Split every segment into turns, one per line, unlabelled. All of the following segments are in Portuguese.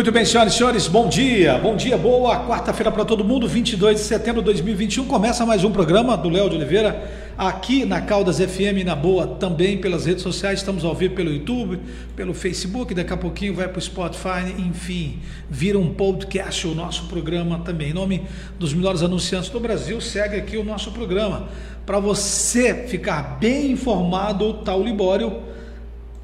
Muito bem, senhoras e senhores, bom dia, bom dia, boa quarta-feira para todo mundo, 22 de setembro de 2021. Começa mais um programa do Léo de Oliveira, aqui na Caldas FM, na Boa, também pelas redes sociais. Estamos ao vivo pelo YouTube, pelo Facebook, daqui a pouquinho vai para o Spotify, enfim, vira um podcast o nosso programa também. Em nome dos melhores anunciantes do Brasil, segue aqui o nosso programa. Para você ficar bem informado, tá o Libório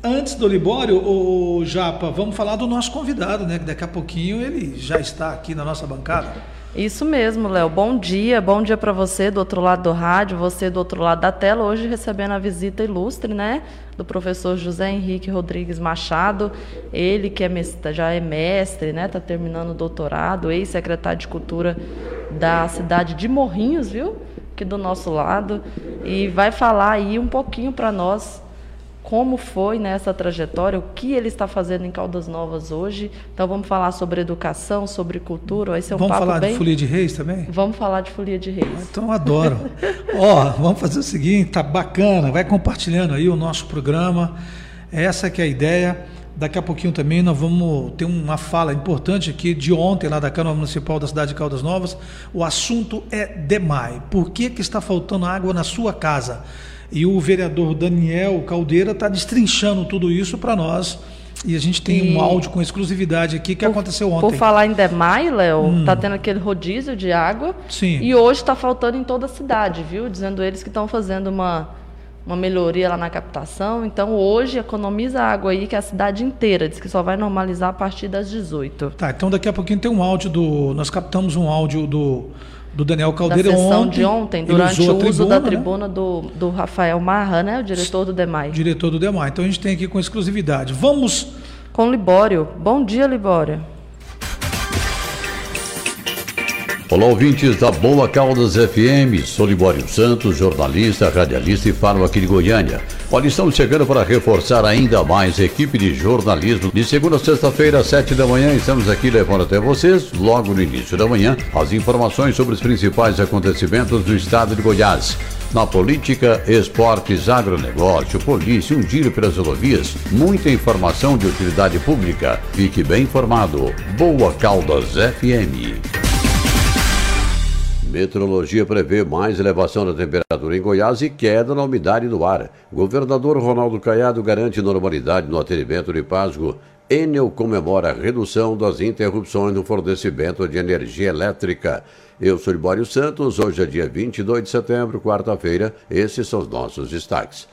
Antes do Libório, o Japa, vamos falar do nosso convidado, né? Que daqui a pouquinho ele já está aqui na nossa bancada.
Isso mesmo, Léo. Bom dia, bom dia para você do outro lado do rádio, você do outro lado da tela. Hoje recebendo a visita ilustre, né, do professor José Henrique Rodrigues Machado. Ele que é mestre, já é mestre, né, tá terminando o doutorado, ex-secretário de Cultura da cidade de Morrinhos, viu? Aqui do nosso lado e vai falar aí um pouquinho para nós como foi nessa trajetória, o que ele está fazendo em Caldas Novas hoje. Então vamos falar sobre educação, sobre cultura. Vai ser um
vamos
papo
falar
bem...
de folia de reis também?
Vamos falar de folia de reis.
Então eu adoro. Ó, vamos fazer o seguinte, tá bacana, vai compartilhando aí o nosso programa. Essa que é a ideia. Daqui a pouquinho também nós vamos ter uma fala importante aqui de ontem lá da Câmara Municipal da cidade de Caldas Novas. O assunto é DEMAI. Por que, que está faltando água na sua casa? E o vereador Daniel Caldeira está destrinchando tudo isso para nós. E a gente tem
E-
um áudio com exclusividade aqui que
Por-
aconteceu ontem.
Por falar em Demai, Léo,
Hum.
tá tendo aquele rodízio de água.
Sim.
E hoje está faltando em toda a cidade, viu? Dizendo eles que estão fazendo uma, uma melhoria lá na captação. Então hoje economiza água aí, que é a cidade inteira. Diz que só vai normalizar a partir das 18.
Tá, então daqui a pouquinho tem um áudio do. Nós captamos um áudio do, do Daniel
Da
Caldeira
sessão
ontem.
de ontem, durante o uso da
né?
tribuna do, do Rafael Marra, né? O diretor do DEMAI.
Diretor do DEMAR. Então a gente tem aqui com exclusividade. Vamos.
Com Libório. Bom dia, Libório.
Olá, ouvintes da Boa Caldas FM. Sou Libório Santos, jornalista, radialista e falo aqui de Goiânia. Olha, estamos chegando para reforçar ainda mais a equipe de jornalismo. De segunda a sexta-feira, às sete da manhã, estamos aqui levando até vocês, logo no início da manhã, as informações sobre os principais acontecimentos do estado de Goiás. Na política, esportes, agronegócio, polícia, um giro pelas rodovias, muita informação de utilidade pública. Fique bem informado. Boa Caldas FM. Meteorologia prevê mais elevação da temperatura em Goiás e queda na umidade do ar. Governador Ronaldo Caiado garante normalidade no atendimento de Pasgo. Enel comemora a redução das interrupções no fornecimento de energia elétrica. Eu sou Libório Santos, hoje é dia 22 de setembro, quarta-feira. Esses são os nossos destaques.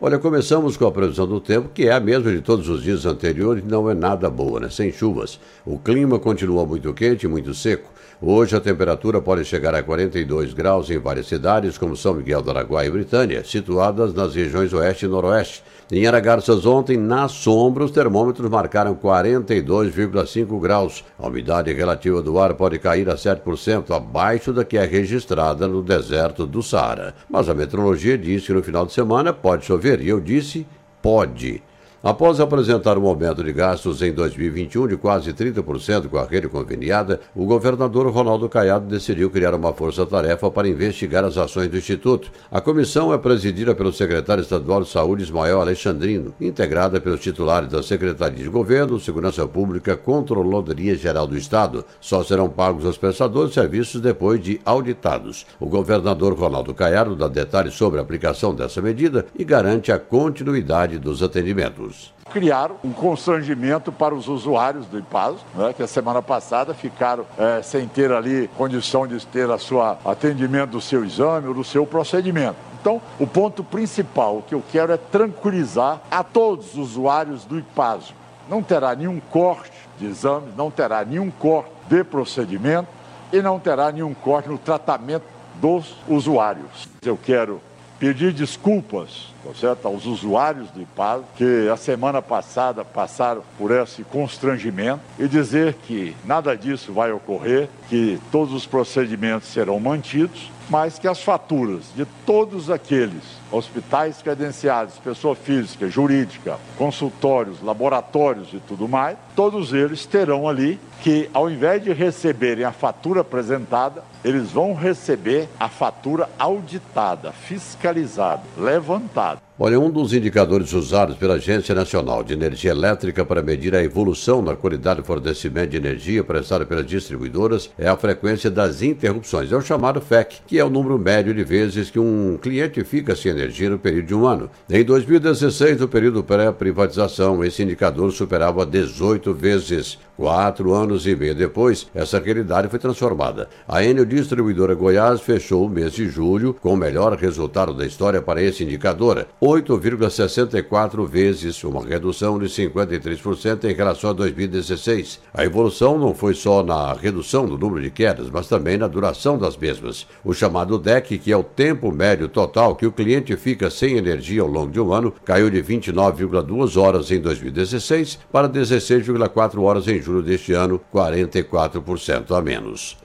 Olha, começamos com a previsão do tempo, que é a mesma de todos os dias anteriores, não é nada boa, né? Sem chuvas. O clima continua muito quente e muito seco. Hoje a temperatura pode chegar a 42 graus em várias cidades, como São Miguel do Araguaia e Britânia, situadas nas regiões oeste e noroeste. Em Aragarças ontem, na sombra, os termômetros marcaram 42,5 graus. A umidade relativa do ar pode cair a 7%, abaixo da que é registrada no deserto do Saara. Mas a meteorologia diz que no final de semana pode chover, e eu disse pode. Após apresentar um aumento de gastos em 2021 de quase 30% com a rede conveniada, o governador Ronaldo Caiado decidiu criar uma força-tarefa para investigar as ações do Instituto. A comissão é presidida pelo secretário estadual de Saúde Ismael Alexandrino, integrada pelos titulares da Secretaria de Governo, Segurança Pública, Controladoria Geral do Estado. Só serão pagos aos prestadores de serviços depois de auditados. O governador Ronaldo Caiado dá detalhes sobre a aplicação dessa medida e garante a continuidade dos atendimentos
criaram um constrangimento para os usuários do IPASO, né, que a semana passada ficaram é, sem ter ali condição de ter a sua atendimento do seu exame ou do seu procedimento. Então, o ponto principal que eu quero é tranquilizar a todos os usuários do IPASO. Não terá nenhum corte de exames, não terá nenhum corte de procedimento e não terá nenhum corte no tratamento dos usuários. Eu quero pedir desculpas tá certo? aos usuários do IPAS, que a semana passada passaram por esse constrangimento, e dizer que nada disso vai ocorrer, que todos os procedimentos serão mantidos, mas que as faturas de todos aqueles hospitais credenciados, pessoa física, jurídica, consultórios, laboratórios e tudo mais, todos eles terão ali que, ao invés de receberem a fatura apresentada, eles vão receber a fatura auditada, fiscalizada, levantada. out.
Olha, um dos indicadores usados pela Agência Nacional de Energia Elétrica para medir a evolução na qualidade do fornecimento de energia prestada pelas distribuidoras é a frequência das interrupções. É o chamado FEC, que é o número médio de vezes que um cliente fica sem energia no período de um ano. Em 2016, no período pré-privatização, esse indicador superava 18 vezes. Quatro anos e meio depois, essa realidade foi transformada. A Enel Distribuidora Goiás fechou o mês de julho com o melhor resultado da história para esse indicador, 8,64 vezes, uma redução de 53% em relação a 2016. A evolução não foi só na redução do número de quedas, mas também na duração das mesmas. O chamado DEC, que é o tempo médio total que o cliente fica sem energia ao longo de um ano, caiu de 29,2 horas em 2016 para 16,4 horas em julho deste ano, 44% a menos.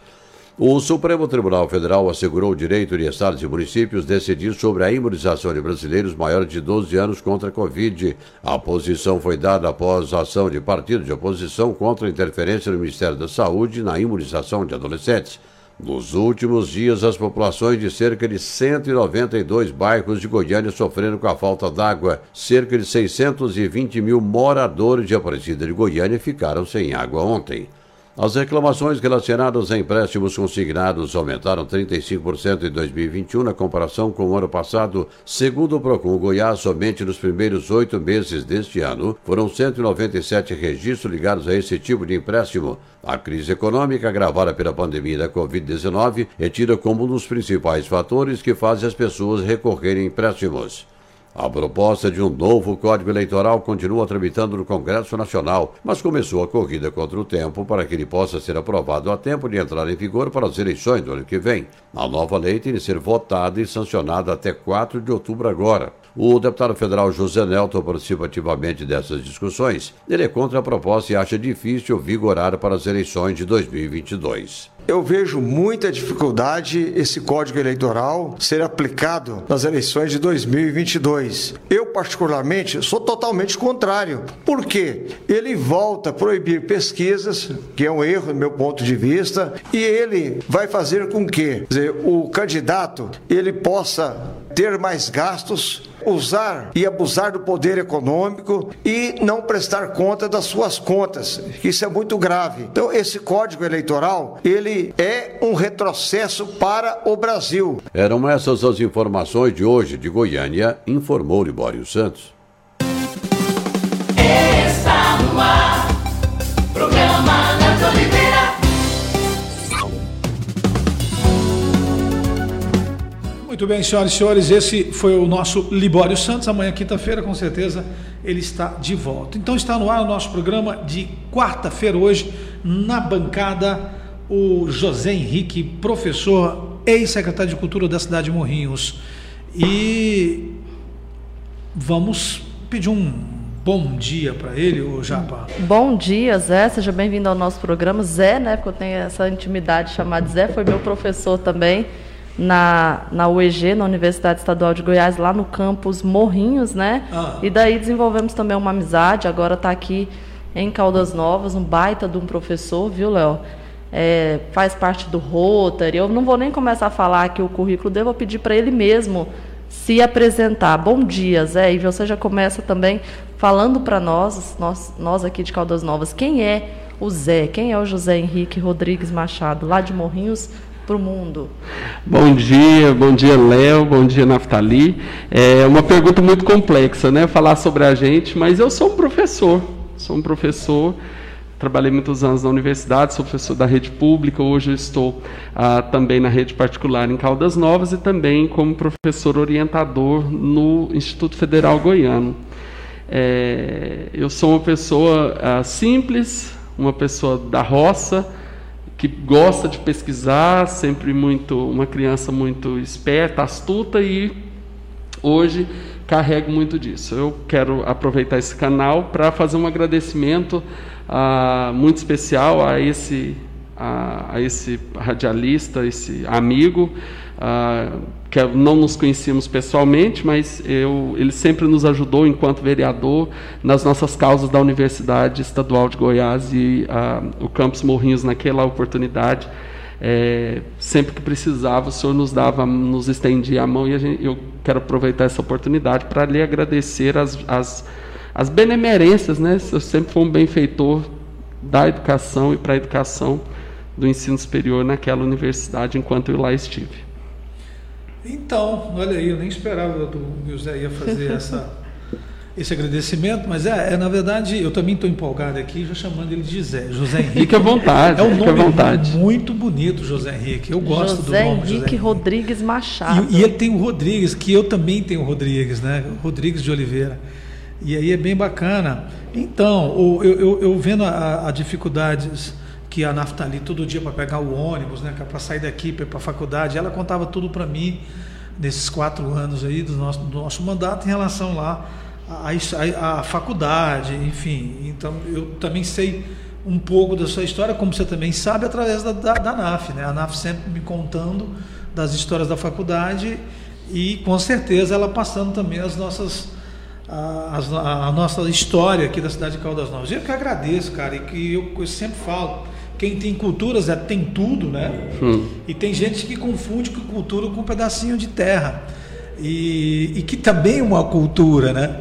O Supremo Tribunal Federal assegurou o direito de estados e municípios decidir sobre a imunização de brasileiros maiores de 12 anos contra a Covid. A posição foi dada após a ação de partidos de oposição contra a interferência do Ministério da Saúde na imunização de adolescentes. Nos últimos dias, as populações de cerca de 192 bairros de Goiânia sofreram com a falta d'água. Cerca de 620 mil moradores de Aparecida de Goiânia ficaram sem água ontem. As reclamações relacionadas a empréstimos consignados aumentaram 35% em 2021 na comparação com o ano passado. Segundo o Procon Goiás, somente nos primeiros oito meses deste ano foram 197 registros ligados a esse tipo de empréstimo. A crise econômica agravada pela pandemia da Covid-19 é tida como um dos principais fatores que fazem as pessoas recorrerem a empréstimos. A proposta de um novo Código Eleitoral continua tramitando no Congresso Nacional, mas começou a corrida contra o tempo para que ele possa ser aprovado a tempo de entrar em vigor para as eleições do ano que vem. A nova lei tem de ser votada e sancionada até 4 de outubro agora. O deputado federal José Nelton participa ativamente dessas discussões. Ele é contra a proposta e acha difícil vigorar para as eleições de 2022.
Eu vejo muita dificuldade esse código eleitoral ser aplicado nas eleições de 2022. Eu, particularmente, sou totalmente contrário. Por quê? Ele volta a proibir pesquisas, que é um erro do meu ponto de vista, e ele vai fazer com que dizer, o candidato ele possa ter mais gastos usar e abusar do poder econômico e não prestar conta das suas contas. Isso é muito grave. Então, esse Código Eleitoral, ele é um retrocesso para o Brasil.
Eram essas as informações de hoje de Goiânia, informou Libório Santos.
Muito bem, senhoras e senhores, esse foi o nosso Libório Santos. Amanhã, quinta-feira, com certeza, ele está de volta. Então está no ar o nosso programa de quarta-feira, hoje, na bancada, o José Henrique, professor, ex-secretário de Cultura da cidade de Morrinhos. E vamos pedir um bom dia para ele, o Japa.
Bom dia, Zé. Seja bem-vindo ao nosso programa. Zé, né? Porque eu tenho essa intimidade chamada Zé, foi meu professor também na, na UEG, na Universidade Estadual de Goiás, lá no campus Morrinhos, né?
Ah.
E daí desenvolvemos também uma amizade. Agora está aqui em Caldas Novas, um baita de um professor, viu, Léo? É, faz parte do Rotary. Eu não vou nem começar a falar aqui o currículo dele, vou pedir para ele mesmo se apresentar. Bom dia, Zé. E você já começa também falando para nós, nós, nós aqui de Caldas Novas, quem é o Zé? Quem é o José Henrique Rodrigues Machado, lá de Morrinhos para o mundo?
Bom dia, bom dia, Léo, bom dia, Naftali. É uma pergunta muito complexa, né? Falar sobre a gente, mas eu sou um professor, sou um professor. Trabalhei muitos anos na universidade, sou professor da rede pública, hoje estou ah, também na rede particular em Caldas Novas e também como professor orientador no Instituto Federal Goiano. É, eu sou uma pessoa ah, simples, uma pessoa da roça, que gosta de pesquisar, sempre muito uma criança muito esperta, astuta e hoje carrego muito disso. Eu quero aproveitar esse canal para fazer um agradecimento ah, muito especial a esse a, a, esse radialista, esse amigo, ah, que não nos conhecíamos pessoalmente, mas eu, ele sempre nos ajudou enquanto vereador nas nossas causas da Universidade Estadual de Goiás e ah, o Campus Morrinhos naquela oportunidade. É, sempre que precisava, o senhor nos dava, nos estendia a mão e a gente, eu quero aproveitar essa oportunidade para lhe agradecer as, as, as benemerências, né? Eu sempre fui um benfeitor da educação e para a educação do ensino superior naquela universidade enquanto eu lá estive.
Então, olha aí, eu nem esperava que o José ia fazer essa, esse agradecimento, mas é, é, na verdade, eu também estou empolgado aqui, já chamando ele de José, José Henrique.
Fique à vontade,
é um
fique à
nome
vontade.
muito bonito, José Henrique. Eu gosto
José
do nome
Henrique
José Henrique
Rodrigues Machado.
E, e ele tem o Rodrigues, que eu também tenho o Rodrigues, né? Rodrigues de Oliveira. E aí é bem bacana. Então, eu, eu, eu vendo a, a dificuldades que a Naftali todo dia para pegar o ônibus, né, para sair daqui para ir para a faculdade, ela contava tudo para mim nesses quatro anos aí do nosso, do nosso mandato em relação lá à, faculdade, enfim. Então eu também sei um pouco da sua história, como você também sabe, através da, da, da NAF, né? A NAF sempre me contando das histórias da faculdade e com certeza ela passando também as nossas a, a- a nossa história aqui da cidade de Caldas Novas. Eu que agradeço, cara, e que eu, eu sempre falo, quem tem culturas é, tem tudo, né? E tem gente que confunde com cultura com um pedacinho de terra. E, e que também é uma cultura, né?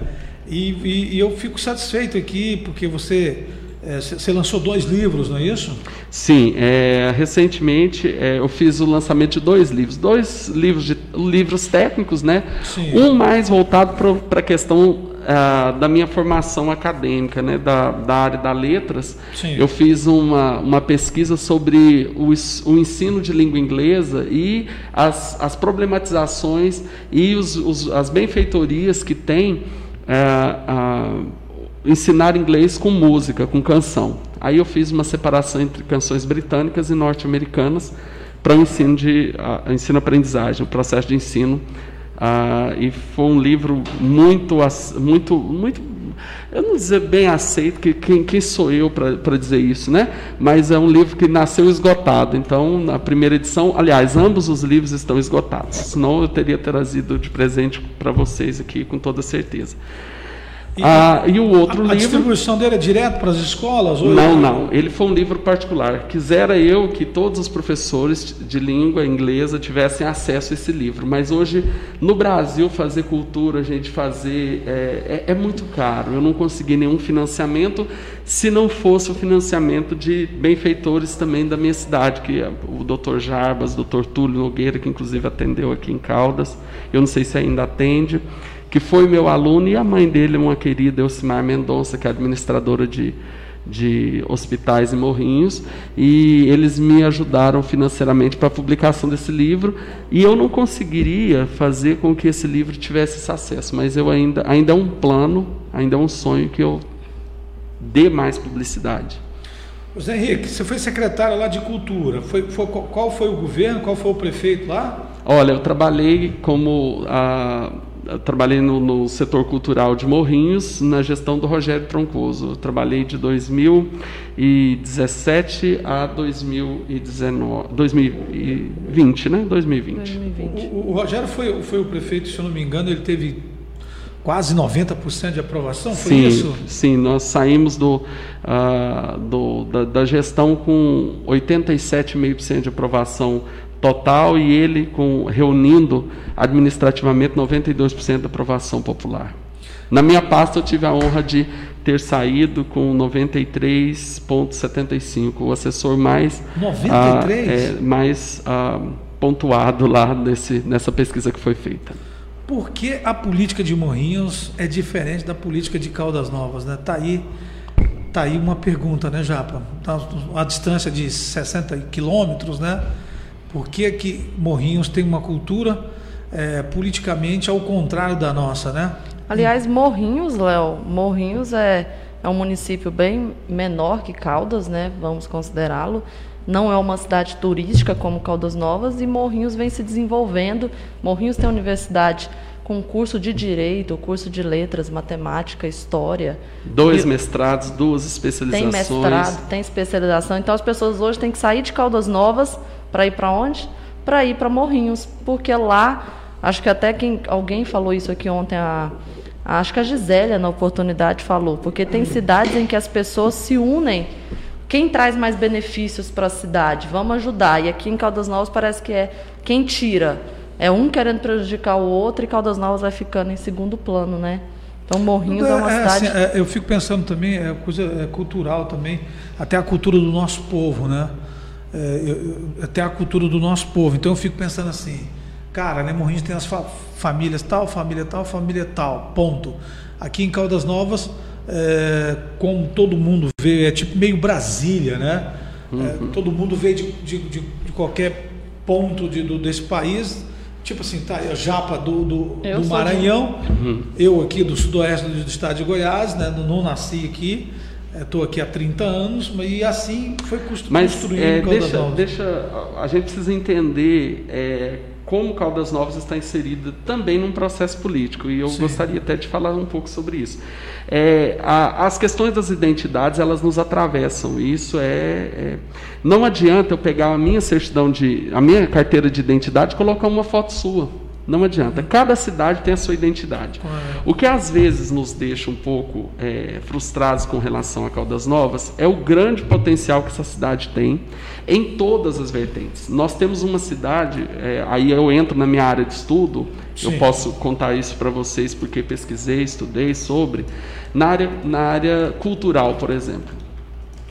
E, e- e eu fico satisfeito aqui, porque você, você você lançou dois livros, não é isso?
Sim, é, recentemente é, eu fiz o lançamento de dois livros, dois livros, de, livros técnicos, né?
Sim.
Um mais voltado para a questão ah, da minha formação acadêmica, né? Da, da área da letras.
Sim.
Eu fiz uma, uma pesquisa sobre o, o ensino de língua inglesa e as, as problematizações e os, os- as benfeitorias que tem ah, ah, ensinar inglês com música, com canção. Aí eu fiz uma separação entre canções britânicas e norte-americanas para o ensino de ah, ensino-aprendizagem, o processo de ensino. Ah, e foi um livro muito, muito, muito, eu não dizer bem aceito, que quem, quem sou eu para dizer isso, né? Mas é um livro que nasceu esgotado. Então, na primeira edição, aliás, ambos os livros estão esgotados. Senão eu teria trazido de presente para vocês aqui com toda certeza.
E,
Ah, e o outro
a, a
livro.
distribuição dele é direto para as escolas? ou-
Não, não. Ele foi um livro particular. Quisera eu que todos os professores de língua inglesa tivessem acesso a esse livro. Mas hoje, no Brasil, fazer cultura, a gente fazer. É, é- é muito caro. Eu não consegui nenhum financiamento se não fosse o financiamento de benfeitores também da minha cidade, que é o Dr. Jarbas, o Dr. Túlio Nogueira, que inclusive atendeu aqui em Caldas. Eu não sei se ainda atende que foi meu aluno, e a mãe dele, uma querida, Elcimar Mendonça, que é administradora de, de hospitais e morrinhos, e eles me ajudaram financeiramente para a publicação desse livro, e eu não conseguiria fazer com que esse livro tivesse esse acesso, mas eu ainda, ainda é um plano, ainda é um sonho que eu dê mais publicidade.
José Henrique, você foi secretário lá de Cultura. Foi, foi- qual foi o governo? Qual foi o prefeito lá?
Olha, eu trabalhei como ah, trabalhei no, no, setor cultural de Morrinhos, na gestão do Rogério Troncoso. trabalhei de 2017 a 2019, 2020, né? 2020. 2020.
O, o, Rogério foi, foi o prefeito, se eu não me engano, ele teve quase 90% de aprovação, foi
sim,
isso?
Sim, nós saímos do, uh, do da, da, gestão com 87,5% de aprovação total e ele com reunindo administrativamente 92% de aprovação popular. Na minha pasta eu tive a honra de ter saído com 93,75, o assessor mais 93? Ah, é, mais ah, pontuado lá nesse, nessa pesquisa que foi feita.
Por que a política de Morrinhos é diferente da política de Caldas Novas? Né? Tá aí, tá aí uma pergunta, né, Japa? Tá a distância de 60 quilômetros, né? Por que, que Morrinhos tem uma cultura é, politicamente ao contrário da nossa, né?
Aliás, Morrinhos, Léo, Morrinhos é, é um município bem menor que Caldas, né? Vamos considerá-lo não é uma cidade turística como Caldas Novas e Morrinhos vem se desenvolvendo. Morrinhos tem universidade com curso de direito, curso de letras, matemática, história.
Dois e, mestrados, duas especializações.
Tem mestrado, tem especialização. Então as pessoas hoje têm que sair de Caldas Novas para ir para onde? Para ir para Morrinhos, porque lá, acho que até quem alguém falou isso aqui ontem a acho que a Gisélia na oportunidade falou, porque tem cidades em que as pessoas se unem quem traz mais benefícios para a cidade? Vamos ajudar. E aqui em Caldas Novas parece que é quem tira. É um querendo prejudicar o outro e Caldas Novas vai ficando em segundo plano, né? Então Morrinhos é, é uma é, cidade. Assim,
é, eu fico pensando também, é coisa é cultural também, até a cultura do nosso povo, né? É, até a cultura do nosso povo. Então eu fico pensando assim, cara, né? Morrinhos tem as fa famílias tal, família tal, família tal, ponto. Aqui em Caldas Novas é, como todo mundo vê, é tipo meio Brasília, né? É, uhum. É, todo mundo vê de, de, de, de qualquer ponto de, do, desse país. Tipo assim, tá, a Japa do, do, do Maranhão, uhum. eu aqui do sudoeste do, estado de Goiás, né? Não, não nasci aqui, estou é, aqui há 30 anos, e assim foi construído.
Mas é, deixa, deixa, a gente precisa entender é, como Caldas Novas está inserida também num processo político, e eu Sim. gostaria até de falar um pouco sobre isso. É, a, as questões das identidades, elas nos atravessam, e isso é, é, Não adianta eu pegar a minha certidão de... a minha carteira de identidade e colocar uma foto sua. Não adianta. Cada cidade tem a sua identidade. O que às vezes nos deixa um pouco é, frustrados com relação a Caldas Novas é o grande potencial que essa cidade tem em todas as vertentes. Nós temos uma cidade, é, aí eu entro na minha área de estudo, Sim. eu posso contar isso para vocês porque pesquisei, estudei sobre, na área, na área cultural, por exemplo.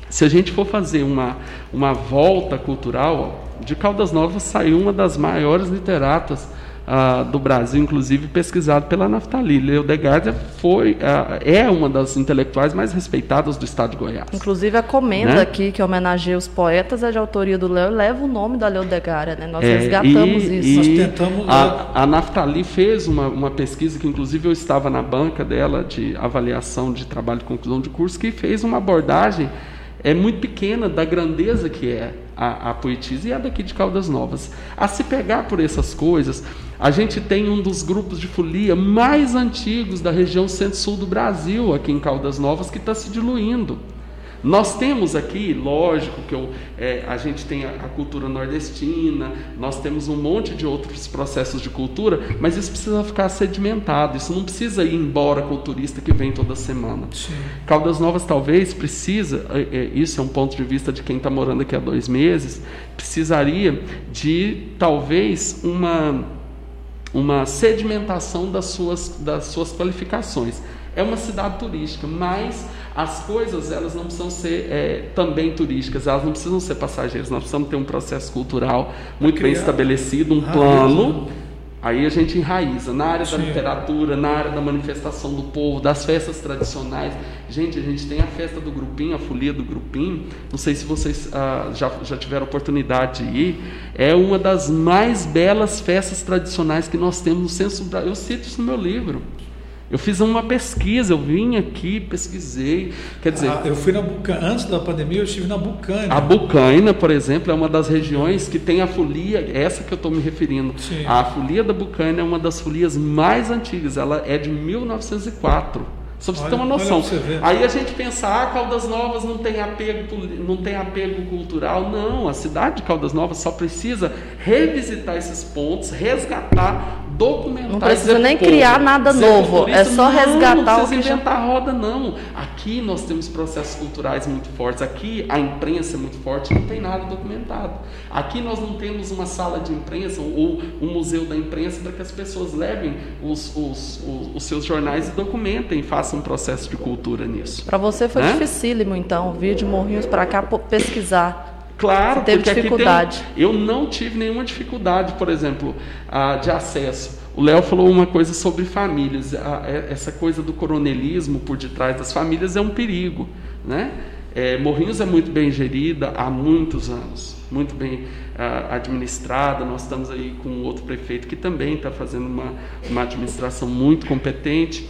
Se a gente for fazer uma, uma volta cultural, de Caldas Novas saiu uma das maiores literatas uh, do Brasil, inclusive pesquisado pela Naftali. Leo Degardia foi, uh, é uma das intelectuais mais respeitadas do estado de Goiás.
Inclusive a comenda né? aqui, que homenageia os poetas, é de autoria do Leo, leva o nome da Leo Degardia. Né? Nós é, resgatamos
e,
isso.
Nós tentamos... A, a Naftali fez uma, uma pesquisa, que inclusive eu estava na banca dela, de avaliação de trabalho de conclusão de curso, que fez uma abordagem é muito pequena da grandeza que é a, a poetisa e a daqui de Caldas Novas. A se pegar por essas coisas, a gente tem um dos grupos de folia mais antigos da região centro-sul do Brasil, aqui em Caldas Novas, que está se diluindo. Nós temos aqui, lógico, que eu, é, a gente tem a, a, cultura nordestina, nós temos um monte de outros processos de cultura, mas isso precisa ficar sedimentado, isso não precisa ir embora com o turista que vem toda semana. Sim. Caldas Novas talvez precisa, é, é, isso é um ponto de vista de quem está morando aqui há dois meses, precisaria de talvez uma, uma sedimentação das suas, das suas qualificações. É uma cidade turística, mas as coisas elas não precisam ser é, também turísticas, elas não precisam ser passageiras, nós precisamos ter um processo cultural muito bem estabelecido, um plano. Aí a gente enraiza na área Sim. da literatura, na área da manifestação do povo, das festas tradicionais. Gente, a gente tem a festa do grupinho, a folia do grupinho. Não sei se vocês ah, já, já tiveram oportunidade de ir. É uma das mais belas festas tradicionais que nós temos no Censo Eu cito isso no meu livro. Eu fiz uma pesquisa, eu vim aqui, pesquisei. Quer dizer. Ah,
eu fui na Bucaina, antes da pandemia, eu estive na Bucaina.
A Bucaina, por exemplo, é uma das regiões que tem a folia, essa que eu estou me referindo. Sim. A folia da Bucaina é uma das folias mais antigas, ela é de 1904. Só para você ter uma noção. Aí a gente pensa, ah, Caldas Novas não tem apego, não tem apego cultural. Não, a cidade de Caldas Novas só precisa revisitar esses pontos, resgatar documentar.
Não precisa nem criar nada novo, é só não, resgatar não
precisa o que inventar já... roda não. Aqui nós temos processos culturais muito fortes. Aqui a imprensa é muito forte, não tem nada documentado. Aqui nós não temos uma sala de imprensa ou um museu da imprensa para que as pessoas levem os, os, os, os seus jornais e documentem, façam um processo de cultura nisso.
Para você foi né? dificílimo então vir de Morrinhos para cá pesquisar.
Claro,
teve dificuldade.
Tem, eu não tive nenhuma dificuldade, por exemplo, de acesso. O Léo falou uma coisa sobre famílias. É, essa coisa do coronelismo por detrás das famílias é um perigo. Né? É, Morrinhos é muito bem gerida há muitos anos, muito bem uh, administrada. Nós estamos aí com outro prefeito que também está fazendo uma, uma administração muito competente.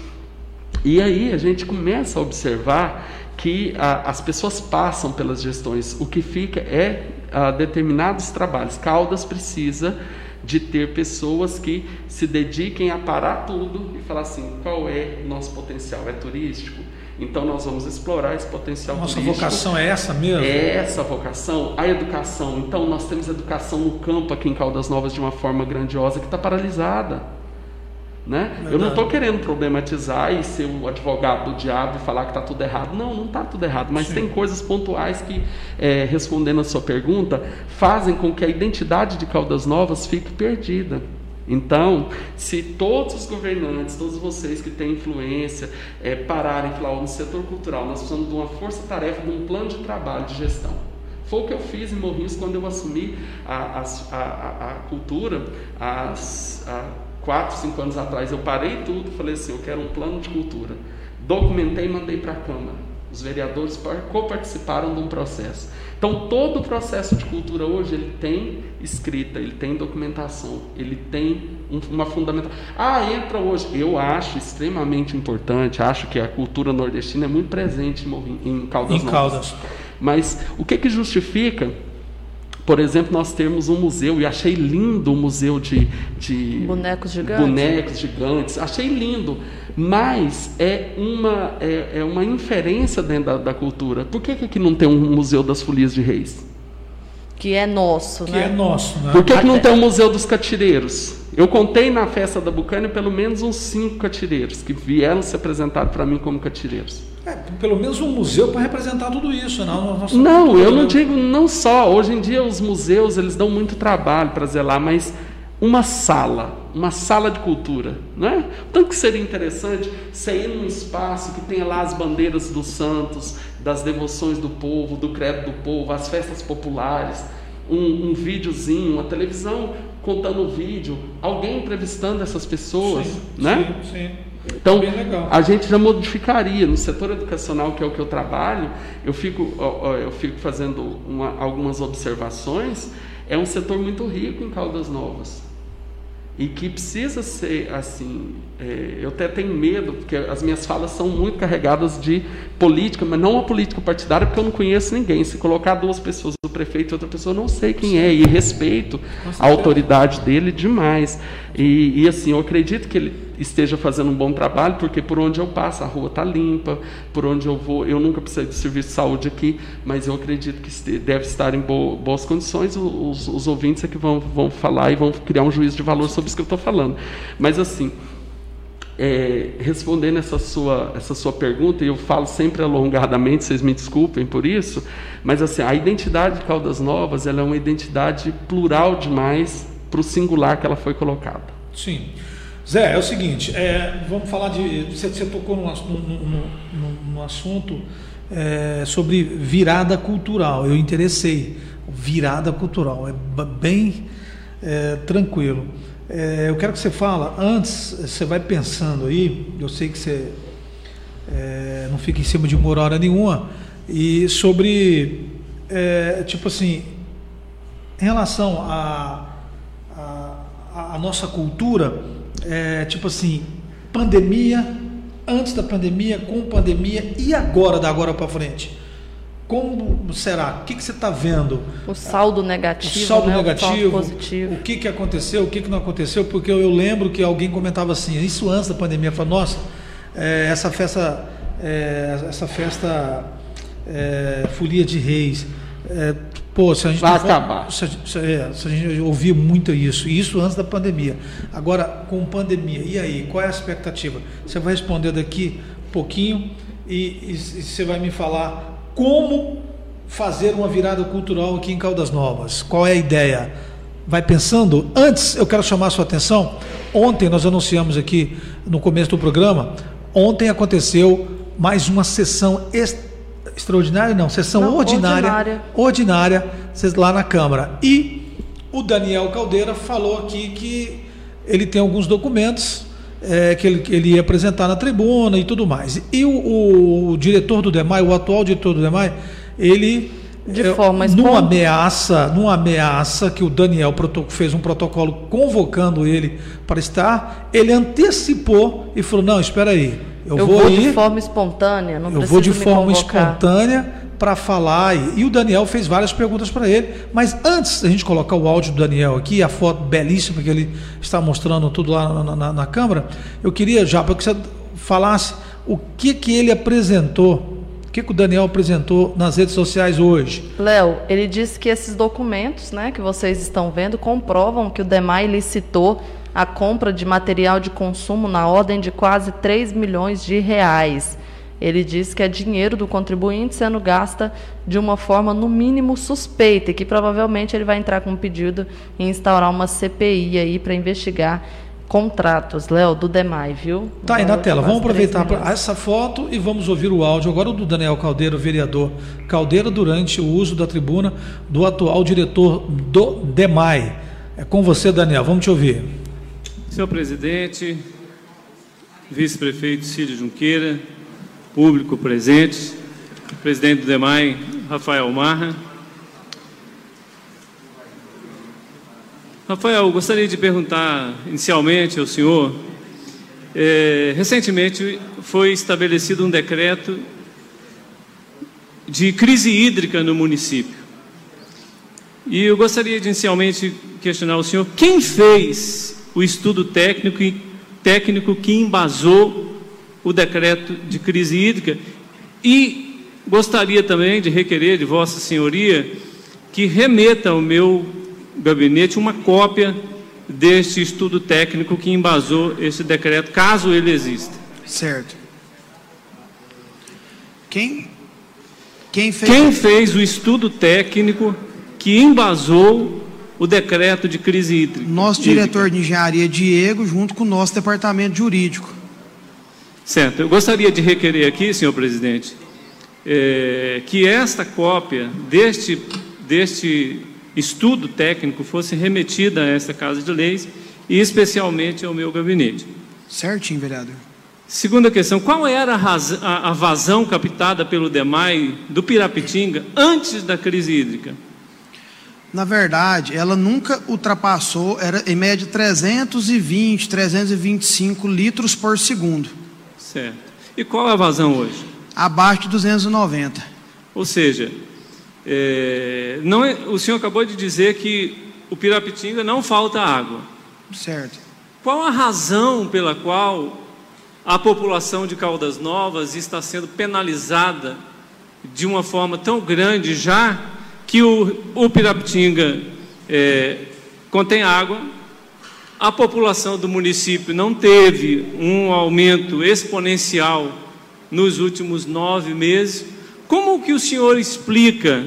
E aí a gente começa a observar que a, as pessoas passam pelas gestões. O que fica é a, determinados trabalhos. Caldas precisa de ter pessoas que se dediquem a parar tudo e falar assim: qual é o nosso potencial? É turístico? Então nós vamos explorar esse potencial
Nossa
turístico.
vocação é essa mesmo?
É essa vocação. A educação. Então nós temos educação no campo aqui em Caldas Novas de uma forma grandiosa que está paralisada. Né? Eu não estou querendo problematizar e ser o advogado do diabo e falar que está tudo errado. Não, não está tudo errado, mas Sim. tem coisas pontuais que, é, respondendo a sua pergunta, fazem com que a identidade de Caldas Novas fique perdida. Então, se todos os governantes, todos vocês que têm influência, é, pararem e falar, no setor cultural, nós precisamos de uma força-tarefa, de um plano de trabalho, de gestão. Foi o que eu fiz em Morrinhos quando eu assumi a, a, a, a cultura, as, a, quatro, cinco anos atrás, eu parei tudo, falei assim, eu quero um plano de cultura. Documentei e mandei para a Câmara. Os vereadores coparticiparam de um processo. Então, todo o processo de cultura hoje, ele tem escrita, ele tem documentação, ele tem uma fundamentação. Ah, entra hoje. Eu acho extremamente importante, acho que a cultura nordestina é muito presente em Caldas
em Caldas.
Mas o que, que justifica por exemplo, nós temos um museu, e achei lindo o museu de, de
bonecos gigantes.
bonecos gigantes, achei lindo, mas é uma, é, é uma inferência dentro da, da, cultura. Por que, que aqui não tem um museu das folias de reis?
Que é nosso,
que
né?
é nosso, né?
Por que, que não tem um museu dos catireiros? Eu contei na festa da Bucânia pelo menos uns cinco catireiros que vieram se apresentar para mim como catireiros.
É, pelo menos um museu para representar tudo isso, não?
Não, eu não digo não só. Hoje em dia os museus eles dão muito trabalho para zelar, mas uma sala, uma sala de cultura, né? Tanto que seria interessante você ir num espaço que tenha lá as bandeiras dos santos, das devoções do povo, do credo do povo, as festas populares, um, um videozinho, uma televisão contando o vídeo, alguém entrevistando essas pessoas, sim, né? Sim, sim. Então, a gente já modificaria. No setor educacional, que é o que eu trabalho, eu fico, eu fico fazendo uma, algumas observações. É um setor muito rico em Caldas Novas e que precisa ser assim. É, eu até tenho medo, porque as minhas falas são muito carregadas de política, mas não a política partidária, porque eu não conheço ninguém. Se colocar duas pessoas, o prefeito e outra pessoa, eu não sei quem é, e respeito a autoridade dele demais. E, e assim, eu acredito que ele esteja fazendo um bom trabalho, porque por onde eu passo, a rua está limpa, por onde eu vou, eu nunca precisei de serviço de saúde aqui, mas eu acredito que deve estar em boas condições. Os, os ouvintes é que vão, vão falar e vão criar um juízo de valor sobre isso que eu estou falando. Mas assim, é, respondendo essa sua, essa sua pergunta, e eu falo sempre alongadamente, vocês me desculpem por isso, mas assim, a identidade de Caldas Novas ela é uma identidade plural demais para o singular que ela foi colocada.
Sim. Zé, é o seguinte, é, vamos falar de. Você, você tocou num, num, num assunto é, sobre virada cultural. Eu interessei. Virada cultural. É bem é, tranquilo. É, eu quero que você fala, antes, você vai pensando aí, eu sei que você é, não fica em cima de uma hora nenhuma, e sobre, é, tipo assim, em relação à a, a, a, nossa cultura, é, tipo assim, pandemia, antes da pandemia, com pandemia e agora, da agora para frente? Como será? O que, que você está vendo?
O saldo negativo,
o saldo
né?
negativo,
o positivo.
o que, que aconteceu, o que, que não aconteceu, porque eu, eu lembro que alguém comentava assim, isso antes da pandemia, falou, nossa, é, essa festa, é, essa festa é, Folia de Reis, é, pô, se a gente for-
acabar.
Se, se- é, se a gente ouvia muito isso, e isso antes da pandemia. Agora, com pandemia, e aí, qual é a expectativa? Você vai responder daqui um pouquinho e, e- e você vai me falar como fazer uma virada cultural aqui em Caldas Novas. Qual é a ideia? Vai pensando? Antes, eu quero chamar a sua atenção. Ontem nós anunciamos aqui no começo do programa. Ontem aconteceu mais uma sessão ex- extraordinária, não, sessão
Não,
ordinária,
ordinária.
ordinária, lá na Câmara. E o Daniel Caldeira falou aqui que ele tem alguns documentos eh, que, ele, que ele ia apresentar na tribuna e tudo mais. E o, o diretor do DEMAI, o atual diretor do DEMAI, ele
De
eh,
forma
numa ameaça, numa ameaça que o Daniel fez um protocolo convocando ele para estar, ele antecipou e falou: "Não, espera aí, eu,
Eu
vou,
vou
ir,
de forma espontânea, não
eu vou de forma
convocar.
espontânea para falar. E, e o Daniel fez várias perguntas para ele. Mas antes da gente colocar o áudio do Daniel aqui, a foto belíssima que ele está mostrando tudo lá na, na- na câmera, eu queria já para que você falasse o que que ele apresentou, o que que o Daniel apresentou nas redes sociais hoje.
Léo, ele disse que esses documentos, né, que vocês estão vendo, comprovam que o DEMAI licitou a compra de material de consumo na ordem de quase 3 milhões de reais. Ele diz que é dinheiro do contribuinte sendo gasta de uma forma, no mínimo, suspeita e que provavelmente ele vai entrar com um pedido em instaurar uma CPI aí para investigar contratos, Léo, do DEMAI, viu?
Tá aí na tela. Vamos
quase 3
aproveitar essa foto e vamos ouvir o áudio agora do Daniel Caldeira, vereador Caldeira, durante o uso da tribuna do atual diretor do DEMAI. É com você, Daniel. Vamos te ouvir.
Senhor presidente, vice-prefeito Cílio Junqueira, público presente, presidente do DEMAI, Rafael Marra. Rafael, gostaria de perguntar inicialmente ao senhor. eh, recentemente foi estabelecido um decreto de crise hídrica no município. E eu gostaria de inicialmente questionar o senhor quem fez o estudo técnico, técnico que embasou o decreto de crise hídrica e gostaria também de requerer de Vossa Senhoria que remeta ao meu gabinete uma cópia deste estudo técnico que embasou esse decreto, caso ele exista.
Certo. Quem, quem fez.
Quem fez o estudo técnico que embasou o decreto de crise hídrica?
Nosso diretor de engenharia, Diego, junto com o nosso departamento jurídico.
Certo. Eu gostaria de requerer aqui, senhor presidente, eh, que esta cópia deste, deste estudo técnico fosse remetida a esta Casa de Leis e especialmente ao meu gabinete.
Certinho, vereador.
Segunda questão, qual era a, a- a vazão captada pelo DEMAI do Pirapitinga antes da crise hídrica?
Na verdade, ela nunca ultrapassou, era em média 320, 325 litros por segundo.
Certo. E qual é a vazão hoje?
Abaixo de 290.
Ou seja, é, não é- o senhor acabou de dizer que o Pirapitinga não falta água.
Certo.
Qual a razão pela qual a população de Caldas Novas está sendo penalizada de uma forma tão grande, já que o, o Pirapitinga é, contém água, a população do município não teve um aumento exponencial nos últimos nove meses. Como que o senhor explica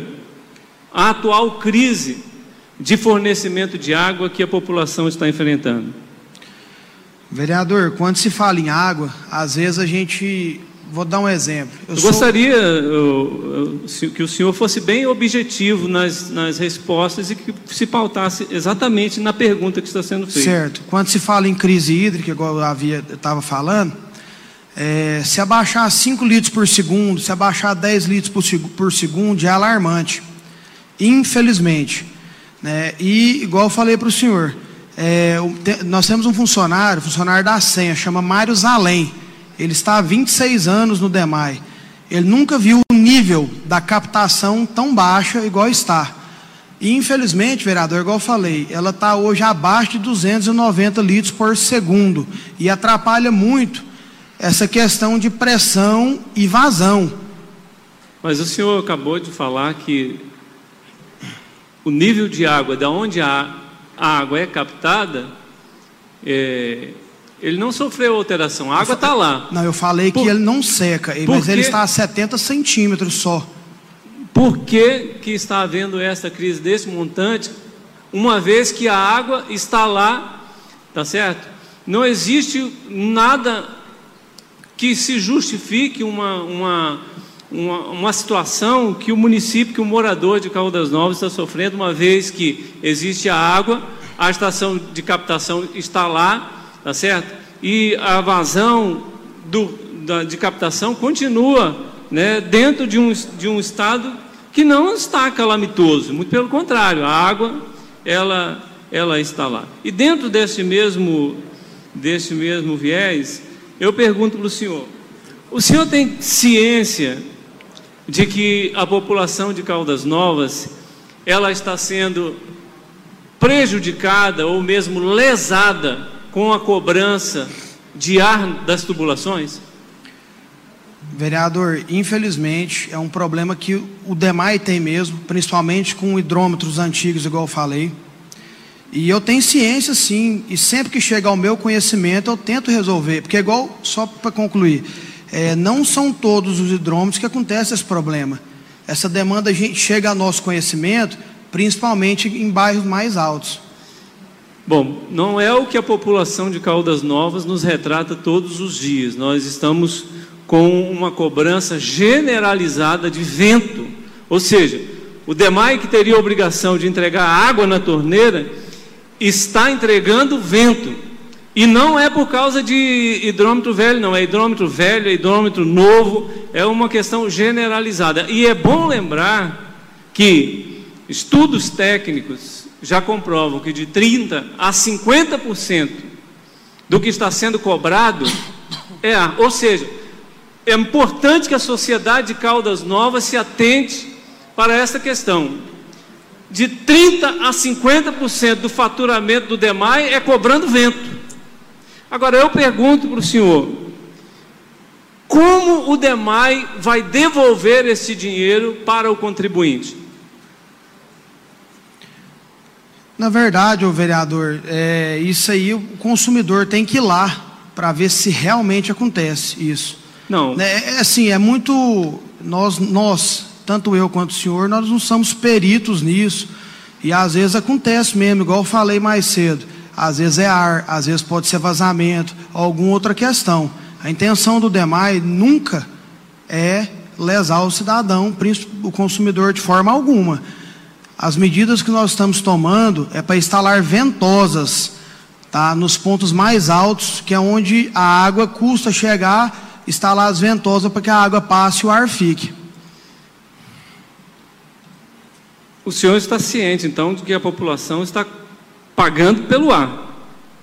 a atual crise de fornecimento de água que a população está enfrentando?
Vereador, quando se fala em água, às vezes a gente. Vou dar um exemplo.
Eu,
sou-
gostaria eu, eu, se- que o senhor fosse bem objetivo nas, nas respostas e que se pautasse exatamente na pergunta que está sendo feita.
Certo. Quando se fala em crise hídrica, igual eu havia estava falando, é, se abaixar 5 litros por segundo, se abaixar 10 litros por, por segundo, é alarmante. Infelizmente. Né? E, igual eu falei para o senhor, é, o- te- nós temos um funcionário, funcionário da senha, chama Mário Zalém. Ele está há 26 anos no DEMAI. Ele nunca viu o nível da captação tão baixa igual está. E infelizmente, vereador, igual eu falei, ela está hoje abaixo de 290 litros por segundo e atrapalha muito essa questão de pressão e vazão.
Mas o senhor acabou de falar que o nível de água, da onde a, água é captada, é, ele não sofreu alteração, a água está lá.
Não, eu falei Por, que ele não seca, mas ele está a 70 centímetros só.
Por que, que está havendo essa crise desse montante, uma vez que a água está lá, tá certo? Não existe nada que se justifique uma, uma, uma, uma situação que o município, que o morador de Caldas Novas está sofrendo, uma vez que existe a água, a estação de captação está lá, tá certo? E a vazão do, da, de captação continua né, dentro de um, de um estado que não está calamitoso, muito pelo contrário, a água ela, ela está lá. E dentro desse mesmo, desse mesmo viés, eu pergunto para o senhor: o senhor tem ciência de que a população de Caldas Novas ela está sendo prejudicada ou mesmo lesada com a cobrança de ar das tubulações?
Vereador, infelizmente é um problema que o DEMAI tem mesmo, principalmente com hidrômetros antigos, igual eu falei. E eu tenho ciência sim, e sempre que chega ao meu conhecimento eu tento resolver, porque igual, só para concluir, é, não são todos os hidrômetros que acontece esse problema. Essa demanda chega ao nosso conhecimento, principalmente em bairros mais altos.
Bom, não é o que a população de Caldas Novas nos retrata todos os dias. Nós estamos com uma cobrança generalizada de vento. Ou seja, o DEMAI que teria a obrigação de entregar água na torneira está entregando vento. E não é por causa de hidrômetro velho, não. É hidrômetro velho, é hidrômetro novo. É uma questão generalizada. E é bom lembrar que estudos técnicos já comprovam que de 30% a 50% do que está sendo cobrado é ar. Ou seja, é importante que a sociedade de Caldas Novas se atente para essa questão. De 30% a 50% do faturamento do DEMAI é cobrando vento. Agora eu pergunto para o senhor: como o DEMAI vai devolver esse dinheiro para o contribuinte?
Na verdade, o vereador, é, isso aí o consumidor tem que ir lá para ver se realmente acontece isso.
Não.
É, é assim, é muito. Nós, nós, tanto eu quanto o senhor, nós não somos peritos nisso. E às vezes acontece mesmo, igual eu falei mais cedo. Às vezes é ar, às vezes pode ser vazamento, alguma outra questão. A intenção do DEMAI nunca é lesar o cidadão, o consumidor, de forma alguma. As medidas que nós estamos tomando é para instalar ventosas tá, nos pontos mais altos, que é onde a água custa chegar instalar as ventosas para que a água passe e o ar fique.
O senhor está ciente, então, de que a população está pagando pelo ar?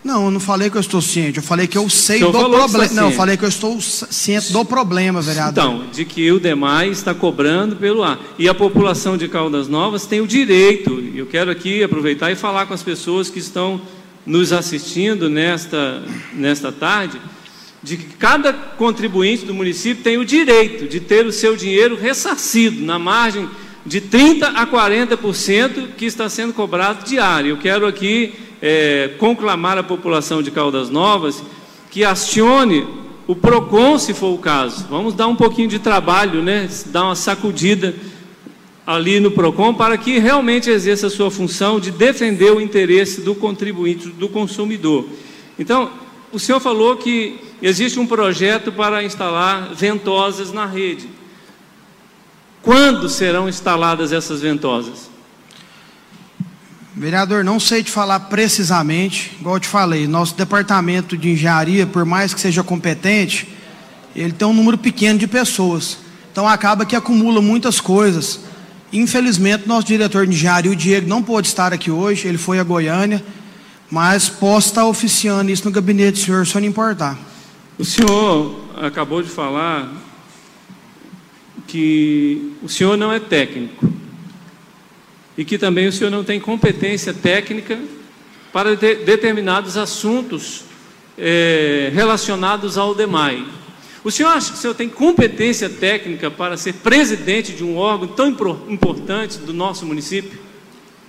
Não, eu não falei que eu estou ciente, eu falei que eu sei do problema. Não, eu falei que eu estou ciente do problema, vereador.
Então, de que o DEMAI está cobrando pelo ar. E a população de Caldas Novas tem o direito, eu quero aqui aproveitar e falar com as pessoas que estão nos assistindo nesta, nesta tarde, de que cada contribuinte do município tem o direito de ter o seu dinheiro ressarcido na margem de 30% a 40% que está sendo cobrado diário. Eu quero aqui é, conclamar a população de Caldas Novas que acione o PROCON, se for o caso. Vamos dar um pouquinho de trabalho, né? dar uma sacudida ali no PROCON para que realmente exerça a sua função de defender o interesse do contribuinte, do consumidor. Então, o senhor falou que existe um projeto para instalar ventosas na rede. Quando serão instaladas essas ventosas?
Vereador, não sei te falar precisamente, igual eu te falei, nosso departamento de engenharia, por mais que seja competente, ele tem um número pequeno de pessoas. Então acaba que acumula muitas coisas. Infelizmente, nosso diretor de engenharia, o Diego, não pôde estar aqui hoje, ele foi a Goiânia mas posso estar oficiando isso no gabinete do senhor, se não importar.
O senhor acabou de falar que o senhor não é técnico e que também o senhor não tem competência técnica para de, determinados assuntos é, relacionados ao DEMAI. O senhor acha que o senhor tem competência técnica para ser presidente de um órgão tão importante do nosso município?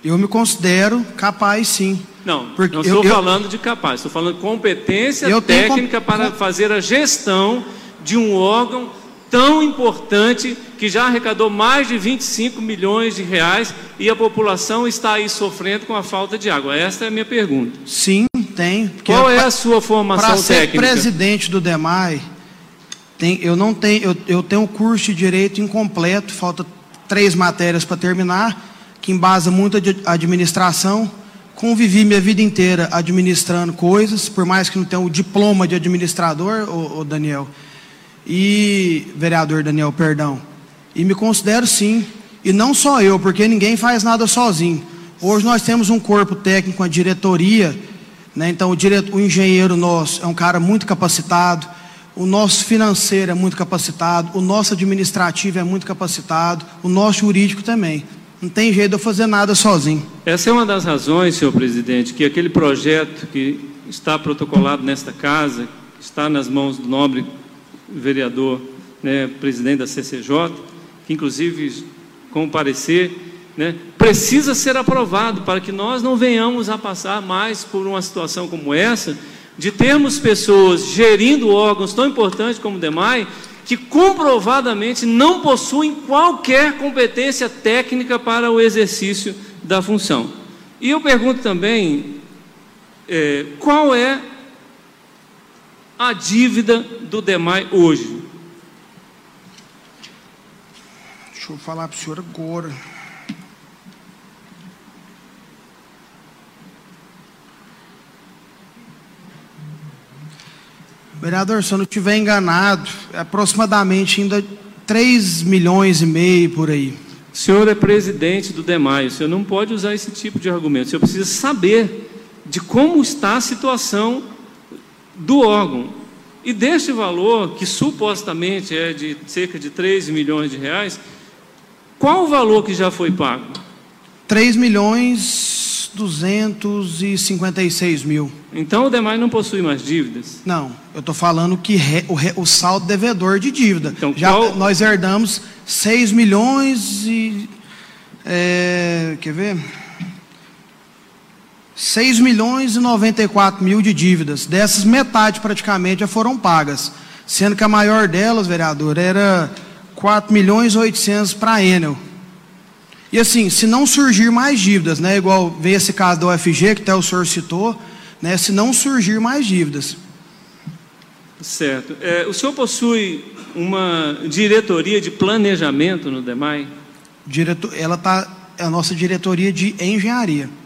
Eu me considero capaz, sim.
Não, Porque não estou eu, falando eu, de capaz, estou falando de competência técnica para fazer a gestão de um órgão tão importante que já arrecadou mais de 25 milhões de reais e a população está aí sofrendo com a falta de água. Esta é a minha pergunta.
Sim, tem.
Qual é, é a sua formação técnica? Para ser
presidente do DEMAI, tem, eu não tenho, eu, eu tenho um curso de direito incompleto, falta três matérias para terminar, que embasa muito a administração. Convivi minha vida inteira administrando coisas, por mais que não tenha o diploma de administrador, o Daniel e vereador Daniel, perdão. E me considero sim, e não só eu, porque ninguém faz nada sozinho. Hoje nós temos um corpo técnico, uma diretoria, né? Então o, direto, o engenheiro nosso é um cara muito capacitado, o nosso financeiro é muito capacitado, o nosso administrativo é muito capacitado, o nosso jurídico também. Não tem jeito de eu fazer nada sozinho.
Essa é uma das razões, senhor presidente, que aquele projeto que está protocolado nesta casa, está nas mãos do nobre vereador, né, presidente da CCJ, que inclusive com parecer, né, precisa ser aprovado para que nós não venhamos a passar mais por uma situação como essa, de termos pessoas gerindo órgãos tão importantes como o DEMAI, que comprovadamente não possuem qualquer competência técnica para o exercício da função. E eu pergunto também, é, qual é a dívida do DEMAI hoje?
Deixa eu falar para o senhor agora. Vereador, se eu não estiver enganado, é aproximadamente ainda 3 milhões e meio por aí.
O senhor é presidente do DEMAI, o senhor não pode usar esse tipo de argumento. O senhor precisa saber de como está a situação do órgão. E deste valor, que supostamente é de cerca de 3 milhões de reais, qual o valor que já foi pago?
3 milhões 256 mil.
Então o demais não possui mais dívidas?
Não, eu estou falando que re, o, re, o, saldo devedor de dívida. Então, já qual... nós herdamos 6 milhões e. É, quer ver? 6 milhões e 94 mil de dívidas. Dessas, metade praticamente já foram pagas. Sendo que a maior delas, vereador, era 4 milhões e 800 para a Enel. E assim, se não surgir mais dívidas, né, igual veio esse caso da UFG, que até o senhor citou, né, se não surgir mais dívidas.
Certo. É, o senhor possui uma diretoria de planejamento no DEMAI?
Diretor, ela está, é a nossa diretoria de engenharia.